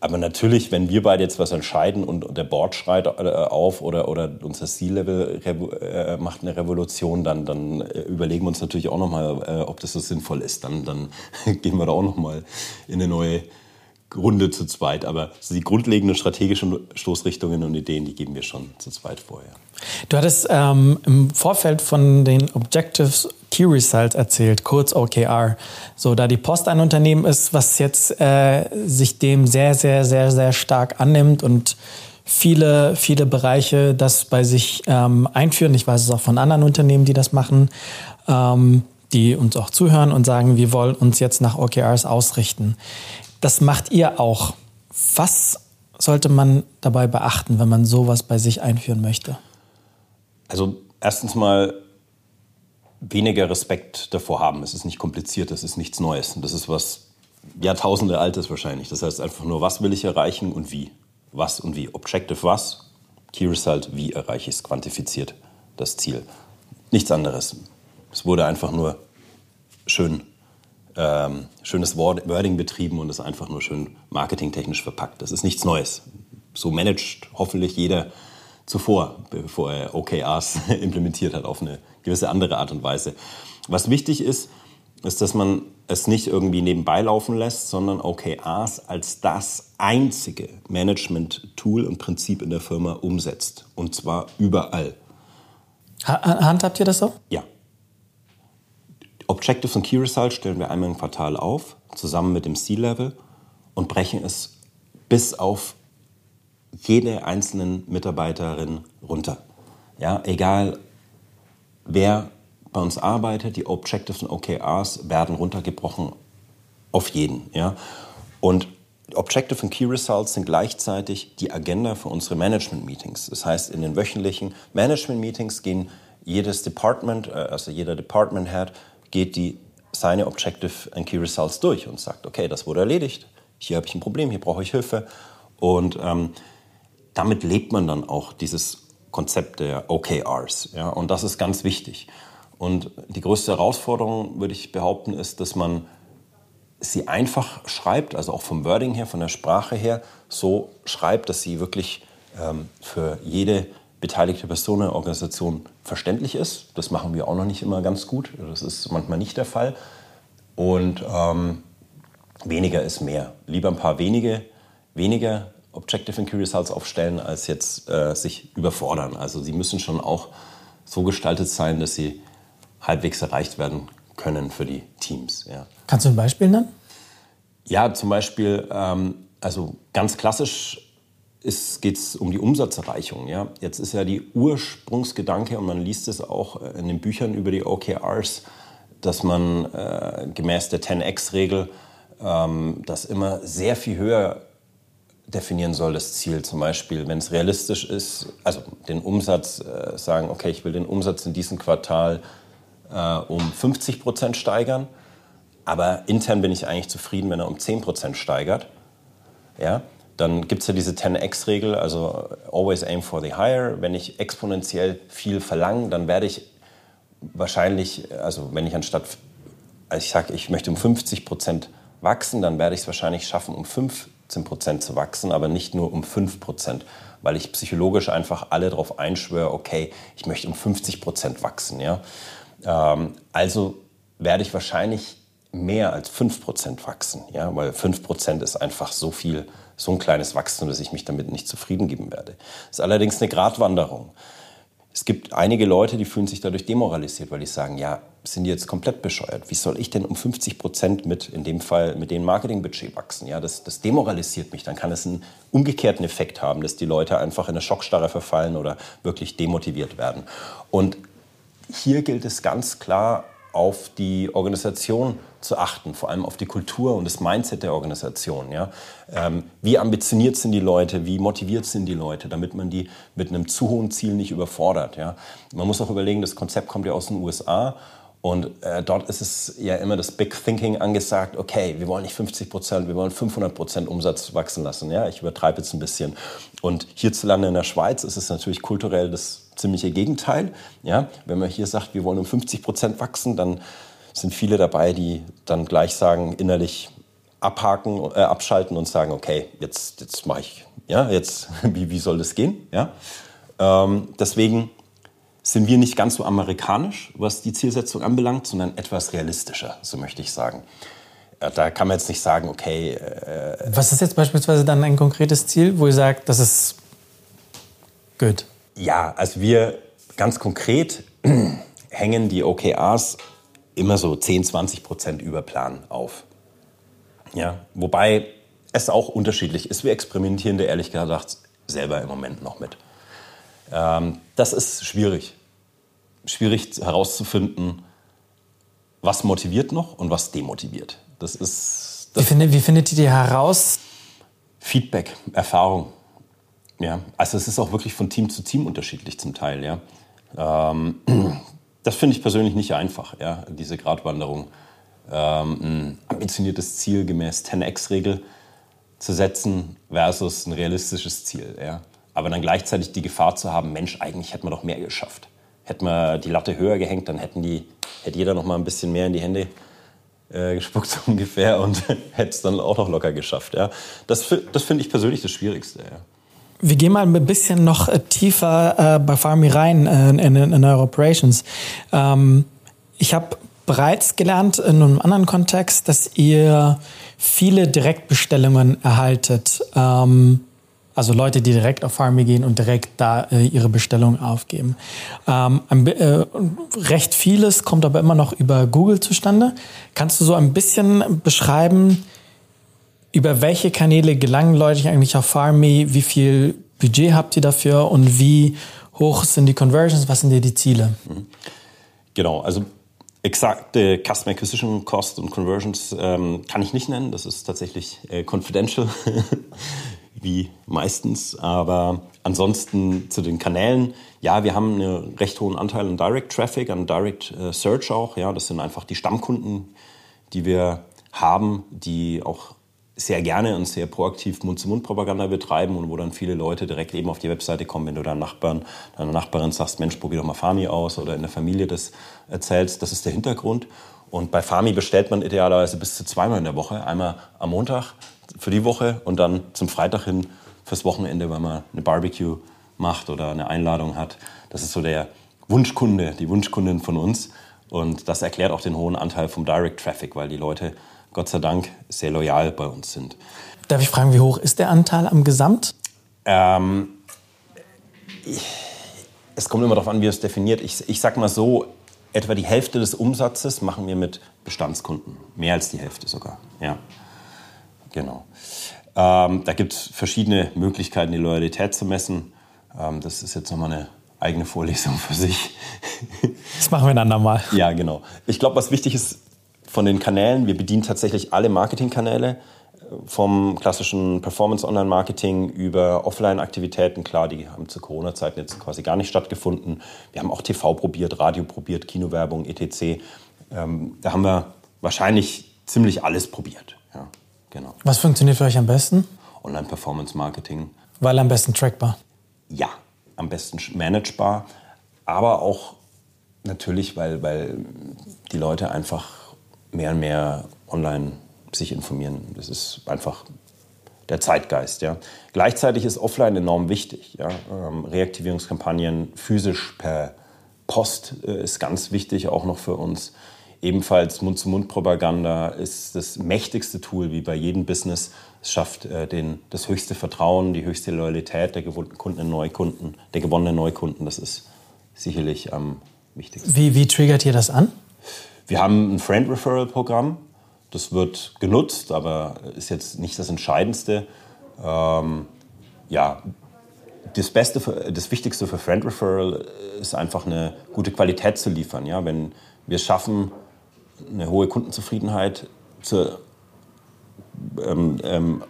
Aber natürlich, wenn wir beide jetzt was entscheiden und, der Board schreit äh, auf oder, oder unser C-Level äh, macht eine Revolution, dann, dann äh, überlegen wir uns natürlich auch nochmal, ob das so sinnvoll ist. Dann, dann gehen wir da auch nochmal in eine neue Runde zu zweit, aber die grundlegenden strategischen Stoßrichtungen und Ideen, die geben wir schon zu zweit vorher. Du hattest ähm, im Vorfeld von den Objectives Key Results erzählt, kurz OKR. So, da die Post ein Unternehmen ist, was jetzt äh, sich dem sehr, sehr, sehr, sehr stark annimmt und viele, viele Bereiche das bei sich ähm, einführen. Ich weiß es auch von anderen Unternehmen, die das machen, ähm, die uns auch zuhören und sagen, wir wollen uns jetzt nach OKRs ausrichten. Das macht ihr auch. Was sollte man dabei beachten, wenn man sowas bei sich einführen möchte? Also erstens mal weniger Respekt davor haben. Es ist nicht kompliziert, es ist nichts Neues. Das ist was Jahrtausende altes wahrscheinlich. Das heißt einfach nur, was will ich erreichen und wie. Was und wie. Objective was, Key Result, wie erreiche ich es, quantifiziert das Ziel. Nichts anderes. Es wurde einfach nur schön ähm, schönes Wording betrieben und ist einfach nur schön marketingtechnisch verpackt. Das ist nichts Neues. So managt hoffentlich jeder zuvor, bevor er OKRs implementiert hat auf eine gewisse andere Art und Weise. Was wichtig ist, ist, dass man es nicht irgendwie nebenbei laufen lässt, sondern OKRs als das einzige Management-Tool und Prinzip in der Firma umsetzt. Und zwar überall. Handhabt ihr das so? Ja. Objectives und Key Results stellen wir einmal im Quartal auf, zusammen mit dem C-Level und brechen es bis auf jede einzelnen Mitarbeiterin runter. Ja, egal wer bei uns arbeitet, die Objectives und OKRs werden runtergebrochen auf jeden. Ja? Und Objective und Key Results sind gleichzeitig die Agenda für unsere Management-Meetings. Das heißt, in den wöchentlichen Management-Meetings gehen jedes Department, äh, also jeder Department Head, geht die, seine Objective and Key Results durch und sagt, okay, das wurde erledigt, hier habe ich ein Problem, hier brauche ich Hilfe. Und ähm, damit lebt man dann auch dieses Konzept der OKRs. Ja? Und das ist ganz wichtig. Und die größte Herausforderung, würde ich behaupten, ist, dass man sie einfach schreibt, also auch vom Wording her, von der Sprache her, so schreibt, dass sie wirklich ähm, für jede beteiligte Person in Organisation verständlich ist. Das machen wir auch noch nicht immer ganz gut. Das ist manchmal nicht der Fall. Und ähm, weniger ist mehr. Lieber ein paar wenige, weniger Objective and Key Results aufstellen, als jetzt äh, sich überfordern. Also sie müssen schon auch so gestaltet sein, dass sie halbwegs erreicht werden können für die Teams. Ja. Kannst du ein Beispiel nennen? Ja, zum Beispiel, ähm, also ganz klassisch geht es um die Umsatzerreichung. Ja? Jetzt ist ja die Ursprungsgedanke, und man liest es auch in den Büchern über die OKRs, dass man äh, gemäß der 10x-Regel ähm, das immer sehr viel höher definieren soll, das Ziel. Zum Beispiel, wenn es realistisch ist, also den Umsatz äh, sagen, okay, ich will den Umsatz in diesem Quartal äh, um 50 Prozent steigern, aber intern bin ich eigentlich zufrieden, wenn er um 10 Prozent steigert. Ja? Dann gibt es ja diese 10x-Regel, also always aim for the higher. Wenn ich exponentiell viel verlange, dann werde ich wahrscheinlich, also wenn ich anstatt, also ich sage, ich möchte um 50 Prozent wachsen, dann werde ich es wahrscheinlich schaffen, um 15 Prozent zu wachsen, aber nicht nur um 5 Prozent, weil ich psychologisch einfach alle darauf einschwöre, okay, ich möchte um 50 Prozent wachsen. Ja? Ähm, also werde ich wahrscheinlich mehr als 5 Prozent wachsen, ja? weil 5 Prozent ist einfach so viel so ein kleines Wachstum, dass ich mich damit nicht zufrieden geben werde. Das ist allerdings eine Gratwanderung. Es gibt einige Leute, die fühlen sich dadurch demoralisiert, weil die sagen, ja, sind die jetzt komplett bescheuert? Wie soll ich denn um 50 Prozent mit, in dem Fall, mit dem Marketingbudget wachsen? Ja, das, das demoralisiert mich. Dann kann es einen umgekehrten Effekt haben, dass die Leute einfach in eine Schockstarre verfallen oder wirklich demotiviert werden. Und hier gilt es ganz klar, auf die Organisation zu achten, vor allem auf die Kultur und das Mindset der Organisation. Ja? Ähm, wie ambitioniert sind die Leute, wie motiviert sind die Leute, damit man die mit einem zu hohen Ziel nicht überfordert. Ja? Man muss auch überlegen, das Konzept kommt ja aus den USA und äh, dort ist es ja immer das Big Thinking angesagt, okay, wir wollen nicht 50 Prozent, wir wollen 500 Prozent Umsatz wachsen lassen. Ja? Ich übertreibe jetzt ein bisschen. Und hierzulande in der Schweiz ist es natürlich kulturell das ziemliche Gegenteil. Ja? Wenn man hier sagt, wir wollen um 50 Prozent wachsen, dann sind viele dabei, die dann gleich sagen, innerlich abhaken, äh, abschalten und sagen, okay, jetzt, jetzt mache ich, ja, jetzt, wie, wie soll das gehen? Ja? Ähm, deswegen sind wir nicht ganz so amerikanisch, was die Zielsetzung anbelangt, sondern etwas realistischer, so möchte ich sagen. Ja, da kann man jetzt nicht sagen, okay. Äh, Was ist jetzt beispielsweise dann ein konkretes Ziel, wo ihr sagt, das ist gut? Ja, also wir ganz konkret hängen die OKRs immer so 10, 20 Prozent über Plan auf. Ja, wobei es auch unterschiedlich ist. Wir experimentieren da ehrlich gesagt selber im Moment noch mit. Ähm, das ist schwierig. Schwierig herauszufinden, was motiviert noch und was demotiviert. Das ist. Das wie, findet, wie findet ihr die heraus? Feedback, Erfahrung. Ja, also es ist auch wirklich von Team zu Team unterschiedlich zum Teil. Ja, ähm, das finde ich persönlich nicht einfach. Ja, diese Gratwanderung, ähm, ein ambitioniertes Ziel gemäß 10x-Regel zu setzen versus ein realistisches Ziel. Ja, aber dann gleichzeitig die Gefahr zu haben, Mensch, eigentlich hätten wir doch mehr geschafft. Hätten wir die Latte höher gehängt, dann hätten die, hätte jeder noch mal ein bisschen mehr in die Hände äh, gespuckt ungefähr und hätte es dann auch noch locker geschafft. Ja. Das, das finde ich persönlich das Schwierigste. Ja. Wir gehen mal ein bisschen noch äh, tiefer äh, bei Farmi rein äh, in, in, in eure Operations. Ähm, ich habe bereits gelernt in einem anderen Kontext, dass ihr viele Direktbestellungen erhaltet. Ähm, also Leute, die direkt auf Farmi gehen und direkt da äh, ihre Bestellung aufgeben. Ähm, ein, äh, recht vieles kommt aber immer noch über Google zustande. Kannst du so ein bisschen beschreiben, über welche Kanäle gelangen Leute eigentlich auf Farmi? Wie viel Budget habt ihr dafür und wie hoch sind die Conversions? Was sind dir die Ziele? Mhm. Genau, also exakte Customer Acquisition Cost und Conversions ähm, kann ich nicht nennen. Das ist tatsächlich äh, confidential. wie meistens. Aber ansonsten zu den Kanälen, ja, wir haben einen recht hohen Anteil an Direct Traffic, an Direct äh, Search auch. Ja, das sind einfach die Stammkunden, die wir haben, die auch sehr gerne und sehr proaktiv Mund-zu-Mund-Propaganda betreiben und wo dann viele Leute direkt eben auf die Webseite kommen, wenn du deinem Nachbarn, deiner Nachbarin sagst, Mensch, probier doch mal Fami aus oder in der Familie das erzählst. Das ist der Hintergrund. Und bei Fami bestellt man idealerweise bis zu zweimal in der Woche. Einmal am Montag für die Woche und dann zum Freitag hin fürs Wochenende, weil man eine Barbecue macht oder eine Einladung hat. Das ist so der Wunschkunde, die Wunschkundin von uns. Und das erklärt auch den hohen Anteil vom Direct Traffic, weil die Leute, Gott sei Dank, sehr loyal bei uns sind. Darf ich fragen, wie hoch ist der Anteil am Gesamt? Ähm, es kommt immer darauf an, wie es definiert. Ich, ich sag mal so, etwa die Hälfte des Umsatzes machen wir mit Bestandskunden. Mehr als die Hälfte sogar. Ja. Genau. Ähm, da gibt es verschiedene Möglichkeiten, die Loyalität zu messen. Ähm, das ist jetzt nochmal eine eigene Vorlesung für sich. Das machen wir ein andermal. Ja, genau. Ich glaube, was wichtig ist von den Kanälen, wir bedienen tatsächlich alle Marketingkanäle äh, vom klassischen Performance-Online-Marketing über Offline-Aktivitäten. Klar, die haben zu Corona-Zeiten jetzt quasi gar nicht stattgefunden. Wir haben auch TV probiert, Radio probiert, Kinowerbung, etc. Ähm, da haben wir wahrscheinlich ziemlich alles probiert. Ja. Genau. Was funktioniert für euch am besten? Online-Performance-Marketing. Weil am besten trackbar? Ja, am besten managebar. Aber auch natürlich, weil, weil die Leute einfach mehr und mehr online sich informieren. Das ist einfach der Zeitgeist. Ja. Gleichzeitig ist offline enorm wichtig. Ja. Ähm, Reaktivierungskampagnen physisch per Post äh, ist ganz wichtig, auch noch für uns. Ebenfalls Mund-zu-Mund-Propaganda ist das mächtigste Tool, wie bei jedem Business. Es schafft äh, den, das höchste Vertrauen, die höchste Loyalität der gewonnenen Neukunden, der gewonnenen Neukunden. Das ist sicherlich am wichtigsten. Wie, wie triggert ihr das an? Wir haben ein Friend-Referral-Programm. Das wird genutzt, aber ist jetzt nicht das Entscheidendste. Ähm, ja, das Beste, für, das Wichtigste für Friend Referral ist einfach eine gute Qualität zu liefern. Ja, wenn wir es schaffen, eine hohe Kundenzufriedenheit zu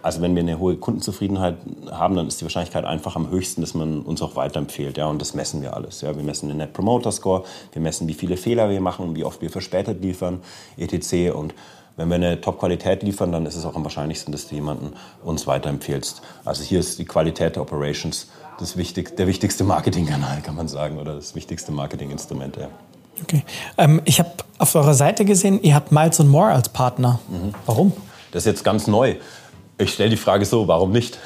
also wenn wir eine hohe Kundenzufriedenheit haben, dann ist die Wahrscheinlichkeit einfach am höchsten, dass man uns auch weiterempfiehlt. Ja, und das messen wir alles. Ja, wir messen den Net Promoter Score, wir messen, wie viele Fehler wir machen, wie oft wir verspätet liefern, etc. Und wenn wir eine Top-Qualität liefern, dann ist es auch am wahrscheinlichsten, dass du jemanden uns weiterempfehlst. Also hier ist die Qualität der Operations das wichtig, der wichtigste Marketingkanal, kann man sagen, oder das wichtigste Marketinginstrument. Ja. Okay. Ähm, ich habe auf eurer Seite gesehen, ihr habt Miles More als Partner. Mhm. Warum? Das ist jetzt ganz neu. Ich stelle die Frage so, warum nicht?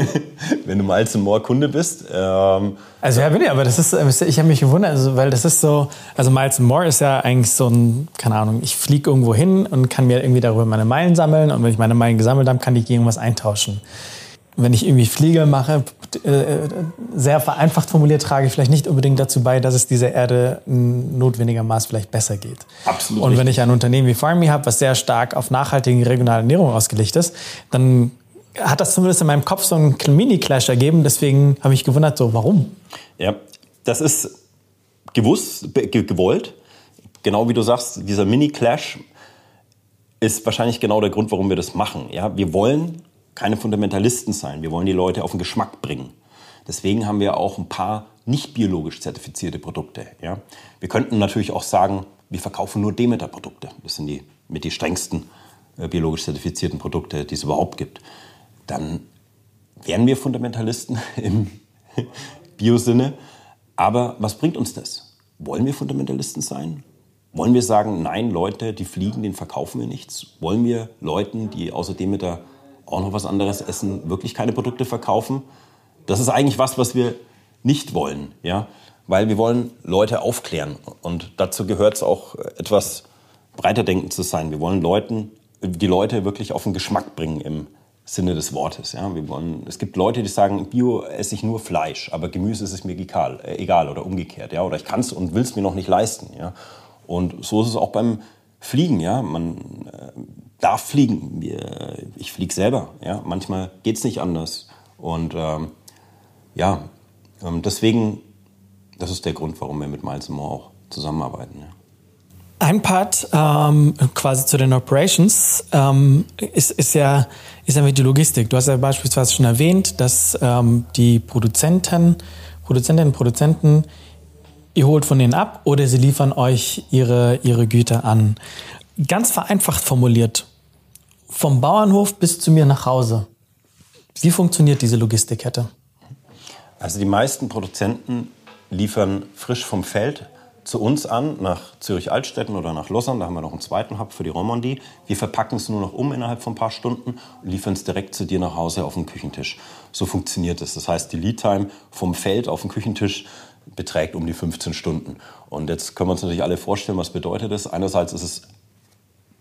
Wenn du Miles More Kunde bist. Ähm, also ja, bin ich, aber das ist, ich habe mich gewundert, also, weil das ist so, also Miles More ist ja eigentlich so ein, keine Ahnung, ich fliege irgendwo hin und kann mir irgendwie darüber meine Meilen sammeln und wenn ich meine Meilen gesammelt habe, kann ich gegen was eintauschen wenn ich irgendwie Fliege mache, äh, sehr vereinfacht formuliert, trage ich vielleicht nicht unbedingt dazu bei, dass es dieser Erde in notwendiger Maß vielleicht besser geht. Absolut. Und wenn ich ein Unternehmen wie Farmy habe, was sehr stark auf nachhaltige regionale Ernährung ausgelegt ist, dann hat das zumindest in meinem Kopf so einen Mini-Clash ergeben. Deswegen habe ich gewundert, so warum? Ja, das ist gewusst, gewollt. Genau wie du sagst, dieser Mini-Clash ist wahrscheinlich genau der Grund, warum wir das machen. Ja, wir wollen keine Fundamentalisten sein. Wir wollen die Leute auf den Geschmack bringen. Deswegen haben wir auch ein paar nicht biologisch zertifizierte Produkte. Ja? Wir könnten natürlich auch sagen, wir verkaufen nur Demeter-Produkte. Das sind die mit die strengsten äh, biologisch zertifizierten Produkte, die es überhaupt gibt. Dann wären wir Fundamentalisten im Biosinne. Aber was bringt uns das? Wollen wir Fundamentalisten sein? Wollen wir sagen, nein, Leute, die fliegen, den verkaufen wir nichts? Wollen wir Leuten, die außer Demeter auch noch was anderes essen, wirklich keine Produkte verkaufen. Das ist eigentlich was, was wir nicht wollen, ja, weil wir wollen Leute aufklären und dazu gehört es auch etwas breiter denken zu sein. Wir wollen Leuten, die Leute wirklich auf den Geschmack bringen im Sinne des Wortes. Ja. Wir wollen, es gibt Leute, die sagen, Bio esse ich nur Fleisch, aber Gemüse ist es mir egal, äh, egal oder umgekehrt. Ja. Oder ich kann es und will es mir noch nicht leisten. Ja. Und so ist es auch beim Fliegen. Ja. Man, äh, darf fliegen. Ich fliege selber. Ja? Manchmal geht es nicht anders. Und ähm, ja, ähm, deswegen, das ist der Grund, warum wir mit Miles More auch zusammenarbeiten. Ja. Ein Part ähm, quasi zu den Operations ähm, ist, ist, ja, ist ja die Logistik. Du hast ja beispielsweise schon erwähnt, dass ähm, die Produzenten, Produzentinnen und Produzenten, ihr holt von denen ab oder sie liefern euch ihre, ihre Güter an. Ganz vereinfacht formuliert, vom Bauernhof bis zu mir nach Hause. Wie funktioniert diese Logistikkette? Also die meisten Produzenten liefern frisch vom Feld zu uns an, nach Zürich-Altstetten oder nach Lausanne. Da haben wir noch einen zweiten Hub für die Romandie. Wir verpacken es nur noch um innerhalb von ein paar Stunden und liefern es direkt zu dir nach Hause auf den Küchentisch. So funktioniert es. Das heißt, die Lead-Time vom Feld auf den Küchentisch beträgt um die 15 Stunden. Und jetzt können wir uns natürlich alle vorstellen, was bedeutet das. Einerseits ist es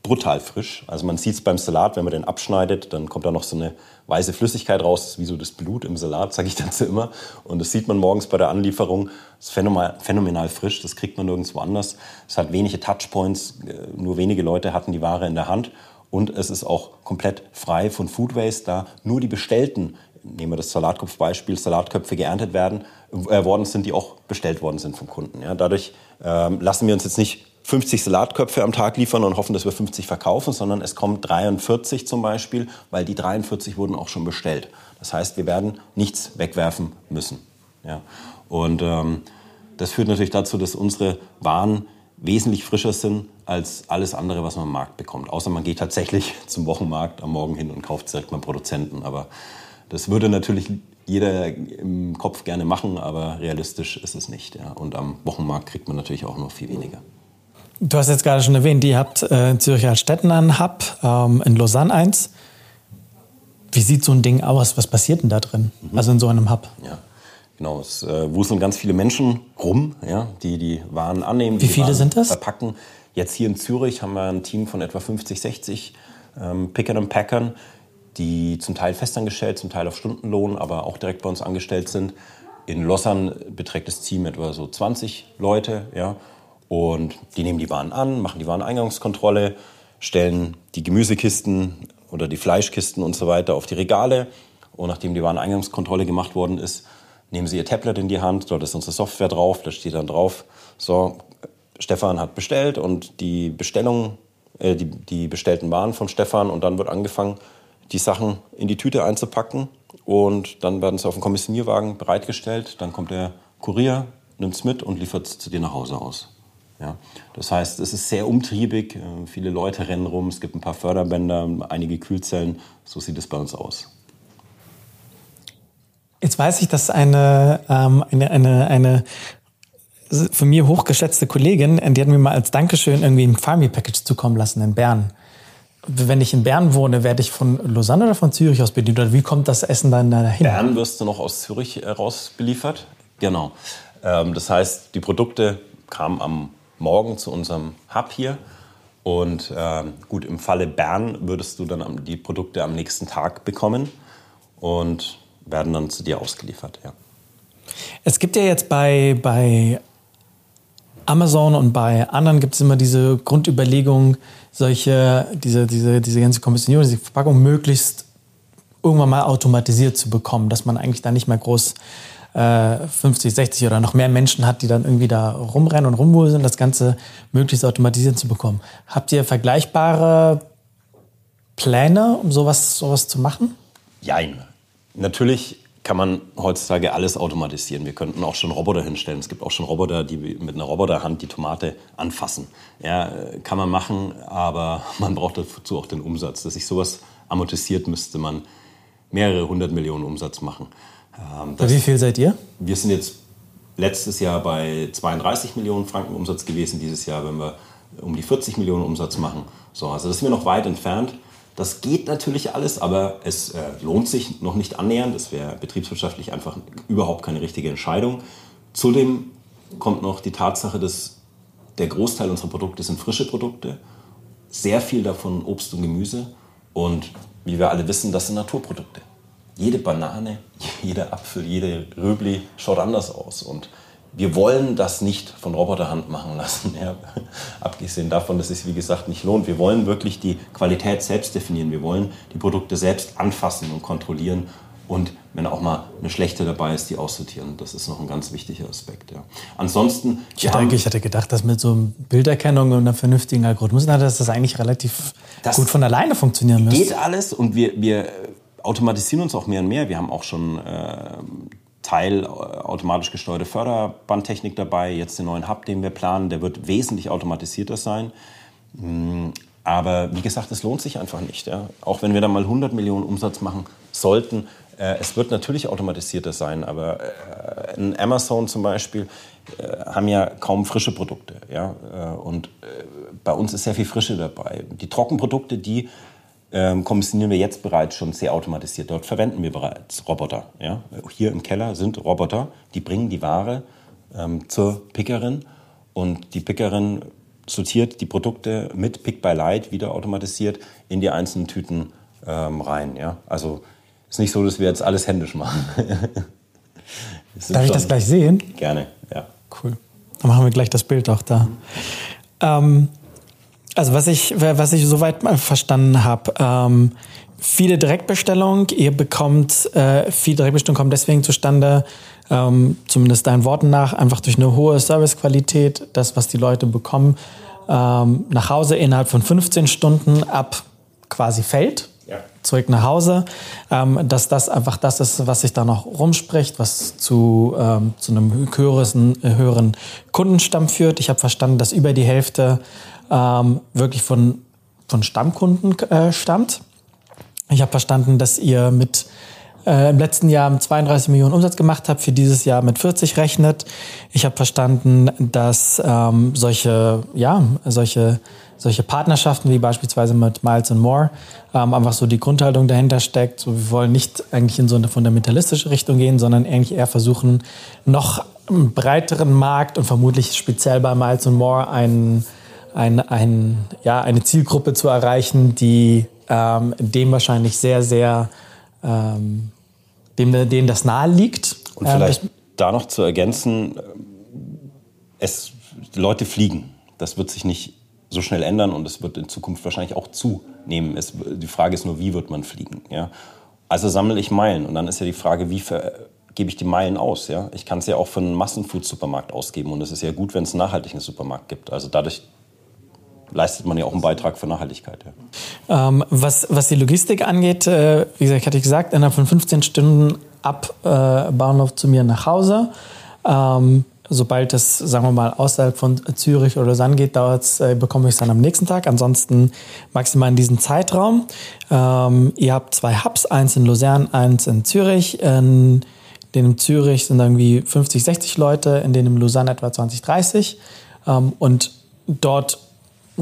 brutal frisch. Also man sieht es beim Salat, wenn man den abschneidet, dann kommt da noch so eine weiße Flüssigkeit raus, wie so das Blut im Salat, sage ich dazu immer. Und das sieht man morgens bei der Anlieferung. Das ist phänomenal, phänomenal frisch, das kriegt man nirgendwo anders. Es hat wenige Touchpoints, äh, nur wenige Leute hatten die Ware in der Hand. Und es ist auch komplett frei von Food Waste, da nur die bestellten, nehmen wir das Salatkopfbeispiel, Salatköpfe geerntet werden, äh, worden sind, die auch bestellt worden sind vom Kunden. Ja, dadurch ähm, lassen wir uns jetzt nicht 50 Salatköpfe am Tag liefern und hoffen, dass wir 50 verkaufen, sondern es kommen 43 zum Beispiel, weil die 43 wurden auch schon bestellt. Das heißt, wir werden nichts wegwerfen müssen. Ja. Und ähm, das führt natürlich dazu, dass unsere Waren wesentlich frischer sind als alles andere, was man am Markt bekommt. Außer man geht tatsächlich zum Wochenmarkt am Morgen hin und kauft direkt beim Produzenten. Aber das würde natürlich jeder im Kopf gerne machen, aber realistisch ist es nicht. Ja. Und am Wochenmarkt kriegt man natürlich auch noch viel weniger. Du hast jetzt gerade schon erwähnt, ihr habt äh, in Zürich Altstetten einen Hub, ähm, in Lausanne eins. Wie sieht so ein Ding aus? Was passiert denn da drin? Mhm. Also in so einem Hub? Ja. Genau, es äh, wuseln ganz viele Menschen rum, ja, die die Waren annehmen. Wie viele Waren sind das? Verpacken. Jetzt hier in Zürich haben wir ein Team von etwa 50, 60 ähm, Pickern und Packern, die zum Teil festangestellt, zum Teil auf Stundenlohn, aber auch direkt bei uns angestellt sind. In Lausanne beträgt das Team etwa so 20 Leute, ja. Und die nehmen die Waren an, machen die Wareneingangskontrolle, stellen die Gemüsekisten oder die Fleischkisten und so weiter auf die Regale. Und nachdem die Wareneingangskontrolle gemacht worden ist, nehmen sie ihr Tablet in die Hand. Dort ist unsere Software drauf. Da steht dann drauf, so, Stefan hat bestellt und die Bestellung, äh, die, die bestellten Waren von Stefan. Und dann wird angefangen, die Sachen in die Tüte einzupacken. Und dann werden sie auf den Kommissionierwagen bereitgestellt. Dann kommt der Kurier, nimmt es mit und liefert es zu dir nach Hause aus. Ja, das heißt, es ist sehr umtriebig, äh, viele Leute rennen rum, es gibt ein paar Förderbänder, einige Kühlzellen, so sieht es bei uns aus. Jetzt weiß ich, dass eine, ähm, eine, eine, eine von mir hochgeschätzte Kollegin, die hat mir mal als Dankeschön irgendwie ein Farmy Package zukommen lassen in Bern. wenn ich in Bern wohne, werde ich von Lausanne oder von Zürich aus bedient? Oder wie kommt das Essen dann dahin? Bern wirst du noch aus Zürich äh, raus beliefert. Genau. Ähm, das heißt, die Produkte kamen am Morgen zu unserem Hub hier. Und ähm, gut, im Falle Bern würdest du dann die Produkte am nächsten Tag bekommen und werden dann zu dir ausgeliefert. Ja. Es gibt ja jetzt bei, bei Amazon und bei anderen gibt es immer diese Grundüberlegung, solche, diese, diese, diese ganze Kommissionierung, diese Verpackung möglichst irgendwann mal automatisiert zu bekommen, dass man eigentlich da nicht mehr groß äh, 50, 60 oder noch mehr Menschen hat, die dann irgendwie da rumrennen und rumwuseln, das Ganze möglichst automatisiert zu bekommen. Habt ihr vergleichbare Pläne, um sowas, sowas zu machen? Jein. Natürlich kann man heutzutage alles automatisieren. Wir könnten auch schon Roboter hinstellen. Es gibt auch schon Roboter, die mit einer Roboterhand die Tomate anfassen. Ja, kann man machen, aber man braucht dazu auch den Umsatz. Dass sich sowas amortisiert, müsste man mehrere hundert Millionen Umsatz machen. Ähm, bei wie viel seid ihr? Wir sind jetzt letztes Jahr bei 32 Millionen Franken Umsatz gewesen. Dieses Jahr, wenn wir um die 40 Millionen Umsatz machen. So, also das sind wir noch weit entfernt. Das geht natürlich alles, aber es äh, lohnt sich noch nicht annähernd. Das wäre betriebswirtschaftlich einfach überhaupt keine richtige Entscheidung. Zudem kommt noch die Tatsache, dass der Großteil unserer Produkte sind frische Produkte. Sehr viel davon Obst und Gemüse. Und wie wir alle wissen, das sind Naturprodukte. Jede Banane, jeder Apfel, jede Röbli schaut anders aus. Und wir wollen das nicht von Roboterhand machen lassen. Ja. Abgesehen davon, dass es, wie gesagt, nicht lohnt. Wir wollen wirklich die Qualität selbst definieren. Wir wollen die Produkte selbst anfassen und kontrollieren. Und wenn auch mal eine schlechte dabei ist, die aussortieren. Das ist noch ein ganz wichtiger Aspekt. Ja. Ansonsten. Ich hätte, ich hätte gedacht, dass mit so einer Bilderkennung und einer vernünftigen Algorithmus, dass das eigentlich relativ das gut von alleine funktionieren müsste. Geht alles und wir, wir automatisieren uns auch mehr und mehr. Wir haben auch schon äh, Teil äh, automatisch gesteuerte Förderbandtechnik dabei. Jetzt den neuen Hub, den wir planen, der wird wesentlich automatisierter sein. Mm, aber wie gesagt, es lohnt sich einfach nicht. Ja? Auch wenn wir da mal 100 Millionen Umsatz machen sollten, äh, es wird natürlich automatisierter sein. Aber äh, in Amazon zum Beispiel äh, haben ja kaum frische Produkte. Ja? Äh, und äh, bei uns ist sehr viel Frische dabei. Die Trockenprodukte, die ähm, kommissionieren wir jetzt bereits schon sehr automatisiert. Dort verwenden wir bereits Roboter. Ja? Hier im Keller sind Roboter, die bringen die Ware ähm, zur Pickerin und die Pickerin sortiert die Produkte mit Pick by Light wieder automatisiert in die einzelnen Tüten ähm, rein. Ja? Also ist nicht so, dass wir jetzt alles händisch machen. Darf ich das gleich sehen? Gerne, ja. Cool. Dann machen wir gleich das Bild auch da. Mhm. Ähm, also was ich, was ich soweit mal verstanden habe, ähm, viele Direktbestellungen, ihr bekommt, äh, viele Direktbestellungen kommen deswegen zustande, ähm, zumindest deinen Worten nach, einfach durch eine hohe Servicequalität, das, was die Leute bekommen, ähm, nach Hause innerhalb von 15 Stunden ab quasi fällt, ja. zurück nach Hause, ähm, dass das einfach das ist, was sich da noch rumspricht, was zu, ähm, zu einem höheren, höheren Kundenstamm führt. Ich habe verstanden, dass über die Hälfte ähm, wirklich von, von Stammkunden äh, stammt. Ich habe verstanden, dass ihr mit äh, im letzten Jahr 32 Millionen Umsatz gemacht habt, für dieses Jahr mit 40 rechnet. Ich habe verstanden, dass ähm, solche, ja, solche, solche Partnerschaften wie beispielsweise mit Miles and More ähm, einfach so die Grundhaltung dahinter steckt. So, wir wollen nicht eigentlich in so eine fundamentalistische Richtung gehen, sondern eigentlich eher versuchen, noch einen breiteren Markt und vermutlich speziell bei Miles and More einen ein, ein, ja, eine Zielgruppe zu erreichen, die ähm, dem wahrscheinlich sehr, sehr, ähm, dem, denen das nahe liegt. Und vielleicht ähm, da noch zu ergänzen, äh, es, Leute fliegen. Das wird sich nicht so schnell ändern und es wird in Zukunft wahrscheinlich auch zunehmen. Es, die Frage ist nur, wie wird man fliegen? Ja? Also sammle ich Meilen und dann ist ja die Frage, wie gebe ich die Meilen aus? Ja? Ich kann es ja auch für einen Massenfood-Supermarkt ausgeben und es ist ja gut, wenn es einen nachhaltigen Supermarkt gibt. Also dadurch leistet man ja auch einen Beitrag für Nachhaltigkeit. Ja. Ähm, was, was die Logistik angeht, äh, wie gesagt, hatte ich gesagt, innerhalb von 15 Stunden ab äh, Bahnhof zu mir nach Hause. Ähm, sobald es, sagen wir mal, außerhalb von Zürich oder Lausanne geht, dauert's, äh, bekomme ich es dann am nächsten Tag. Ansonsten maximal in diesem Zeitraum. Ähm, ihr habt zwei Hubs, eins in Lausanne, eins in Zürich. In dem Zürich sind irgendwie 50, 60 Leute, in denen Lausanne etwa 20, 30. Ähm, und dort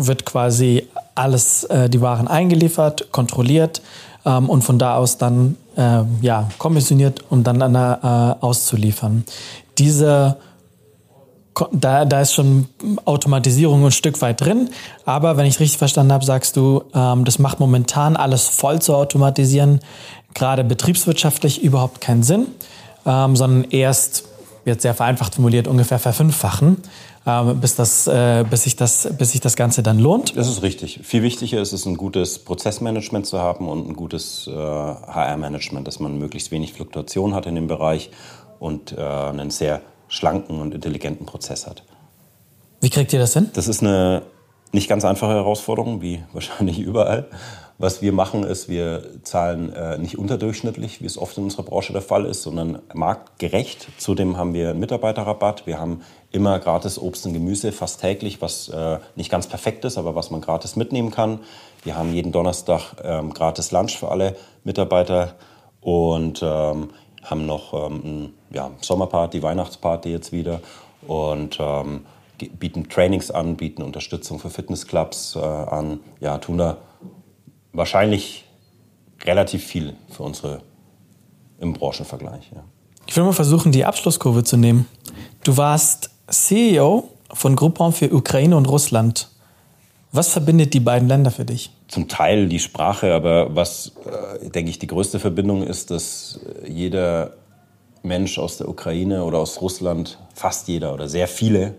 wird quasi alles, äh, die Waren eingeliefert, kontrolliert ähm, und von da aus dann äh, ja, kommissioniert und dann an, äh, auszuliefern. Diese da, da ist schon Automatisierung ein Stück weit drin. Aber wenn ich richtig verstanden habe, sagst du, ähm, das macht momentan alles voll zu automatisieren, gerade betriebswirtschaftlich überhaupt keinen Sinn, ähm, sondern erst, jetzt sehr vereinfacht formuliert, ungefähr verfünffachen. Ähm, bis, das, äh, bis, sich das, bis sich das Ganze dann lohnt. Das ist richtig. Viel wichtiger ist es, ein gutes Prozessmanagement zu haben und ein gutes äh, HR-Management, dass man möglichst wenig Fluktuation hat in dem Bereich und äh, einen sehr schlanken und intelligenten Prozess hat. Wie kriegt ihr das hin? Das ist eine nicht ganz einfache Herausforderung, wie wahrscheinlich überall. Was wir machen, ist, wir zahlen äh, nicht unterdurchschnittlich, wie es oft in unserer Branche der Fall ist, sondern marktgerecht. Zudem haben wir einen Mitarbeiterrabatt. Wir haben immer gratis Obst und Gemüse, fast täglich, was äh, nicht ganz perfekt ist, aber was man gratis mitnehmen kann. Wir haben jeden Donnerstag ähm, gratis Lunch für alle Mitarbeiter und ähm, haben noch ähm, ja, Sommerparty, Weihnachtsparty jetzt wieder und ähm, bieten Trainings an, bieten Unterstützung für Fitnessclubs äh, an, ja, tun da wahrscheinlich relativ viel für unsere im Branchenvergleich. Ja. Ich will mal versuchen, die Abschlusskurve zu nehmen. Du warst CEO von Groupon für Ukraine und Russland. Was verbindet die beiden Länder für dich? Zum Teil die Sprache, aber was, äh, denke ich, die größte Verbindung ist, dass jeder Mensch aus der Ukraine oder aus Russland, fast jeder oder sehr viele,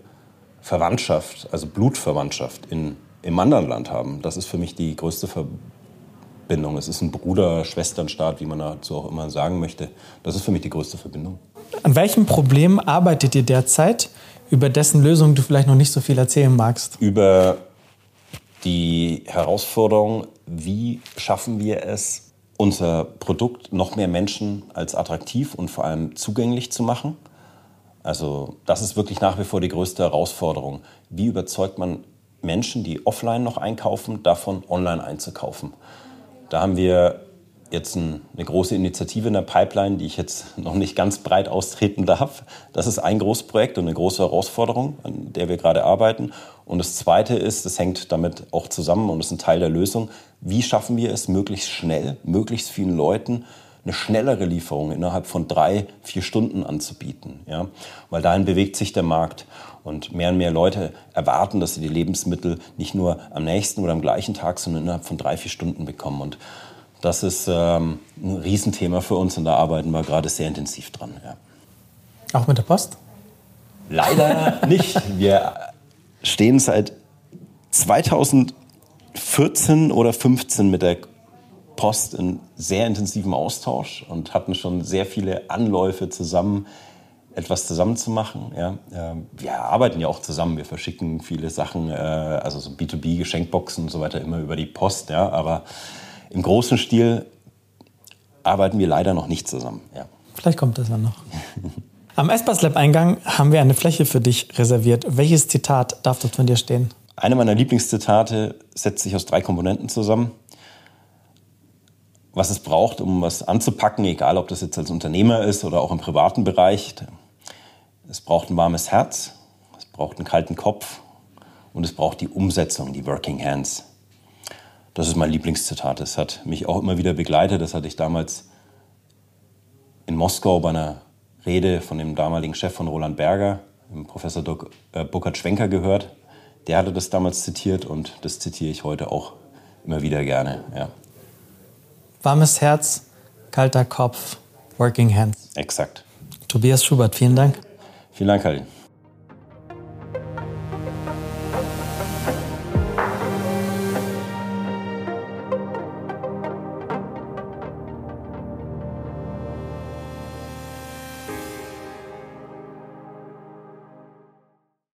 Verwandtschaft, also Blutverwandtschaft in, im anderen Land haben. Das ist für mich die größte Verbindung Bindung. Es ist ein Bruder-Schwestern-Staat, wie man dazu auch immer sagen möchte. Das ist für mich die größte Verbindung. An welchem Problem arbeitet ihr derzeit, über dessen Lösung du vielleicht noch nicht so viel erzählen magst? Über die Herausforderung, wie schaffen wir es, unser Produkt noch mehr Menschen als attraktiv und vor allem zugänglich zu machen. Also das ist wirklich nach wie vor die größte Herausforderung. Wie überzeugt man Menschen, die offline noch einkaufen, davon online einzukaufen? Da haben wir jetzt ein, eine große Initiative in der Pipeline, die ich jetzt noch nicht ganz breit austreten darf. Das ist ein Großprojekt und eine große Herausforderung, an der wir gerade arbeiten. Und das Zweite ist, das hängt damit auch zusammen und ist ein Teil der Lösung, wie schaffen wir es möglichst schnell, möglichst vielen Leuten eine schnellere Lieferung innerhalb von drei, vier Stunden anzubieten. Ja? Weil dahin bewegt sich der Markt. Und mehr und mehr Leute erwarten, dass sie die Lebensmittel nicht nur am nächsten oder am gleichen Tag, sondern innerhalb von drei, vier Stunden bekommen. Und das ist ähm, ein Riesenthema für uns und da arbeiten wir gerade sehr intensiv dran. Ja. Auch mit der Post? Leider nicht. Wir stehen seit 2014 oder 2015 mit der Post in sehr intensivem Austausch und hatten schon sehr viele Anläufe zusammen, etwas zusammen zu machen. Ja. Ähm, wir arbeiten ja auch zusammen, wir verschicken viele Sachen, äh, also so B2B, Geschenkboxen und so weiter immer über die Post, ja. aber im großen Stil arbeiten wir leider noch nicht zusammen. Ja. Vielleicht kommt das dann noch. Am Espas Lab Eingang haben wir eine Fläche für dich reserviert. Welches Zitat darf dort von dir stehen? Eine meiner Lieblingszitate setzt sich aus drei Komponenten zusammen. Was es braucht, um was anzupacken, egal ob das jetzt als Unternehmer ist oder auch im privaten Bereich. Es braucht ein warmes Herz, es braucht einen kalten Kopf und es braucht die Umsetzung, die Working Hands. Das ist mein Lieblingszitat. Das hat mich auch immer wieder begleitet. Das hatte ich damals in Moskau bei einer Rede von dem damaligen Chef von Roland Berger, dem Professor Dok, äh, Burkhard Schwenker, gehört. Der hatte das damals zitiert und das zitiere ich heute auch immer wieder gerne. Ja. Warmes Herz, kalter Kopf, Working Hands. Exakt. Tobias Schubert, vielen Dank. Vielen Dank, Karin.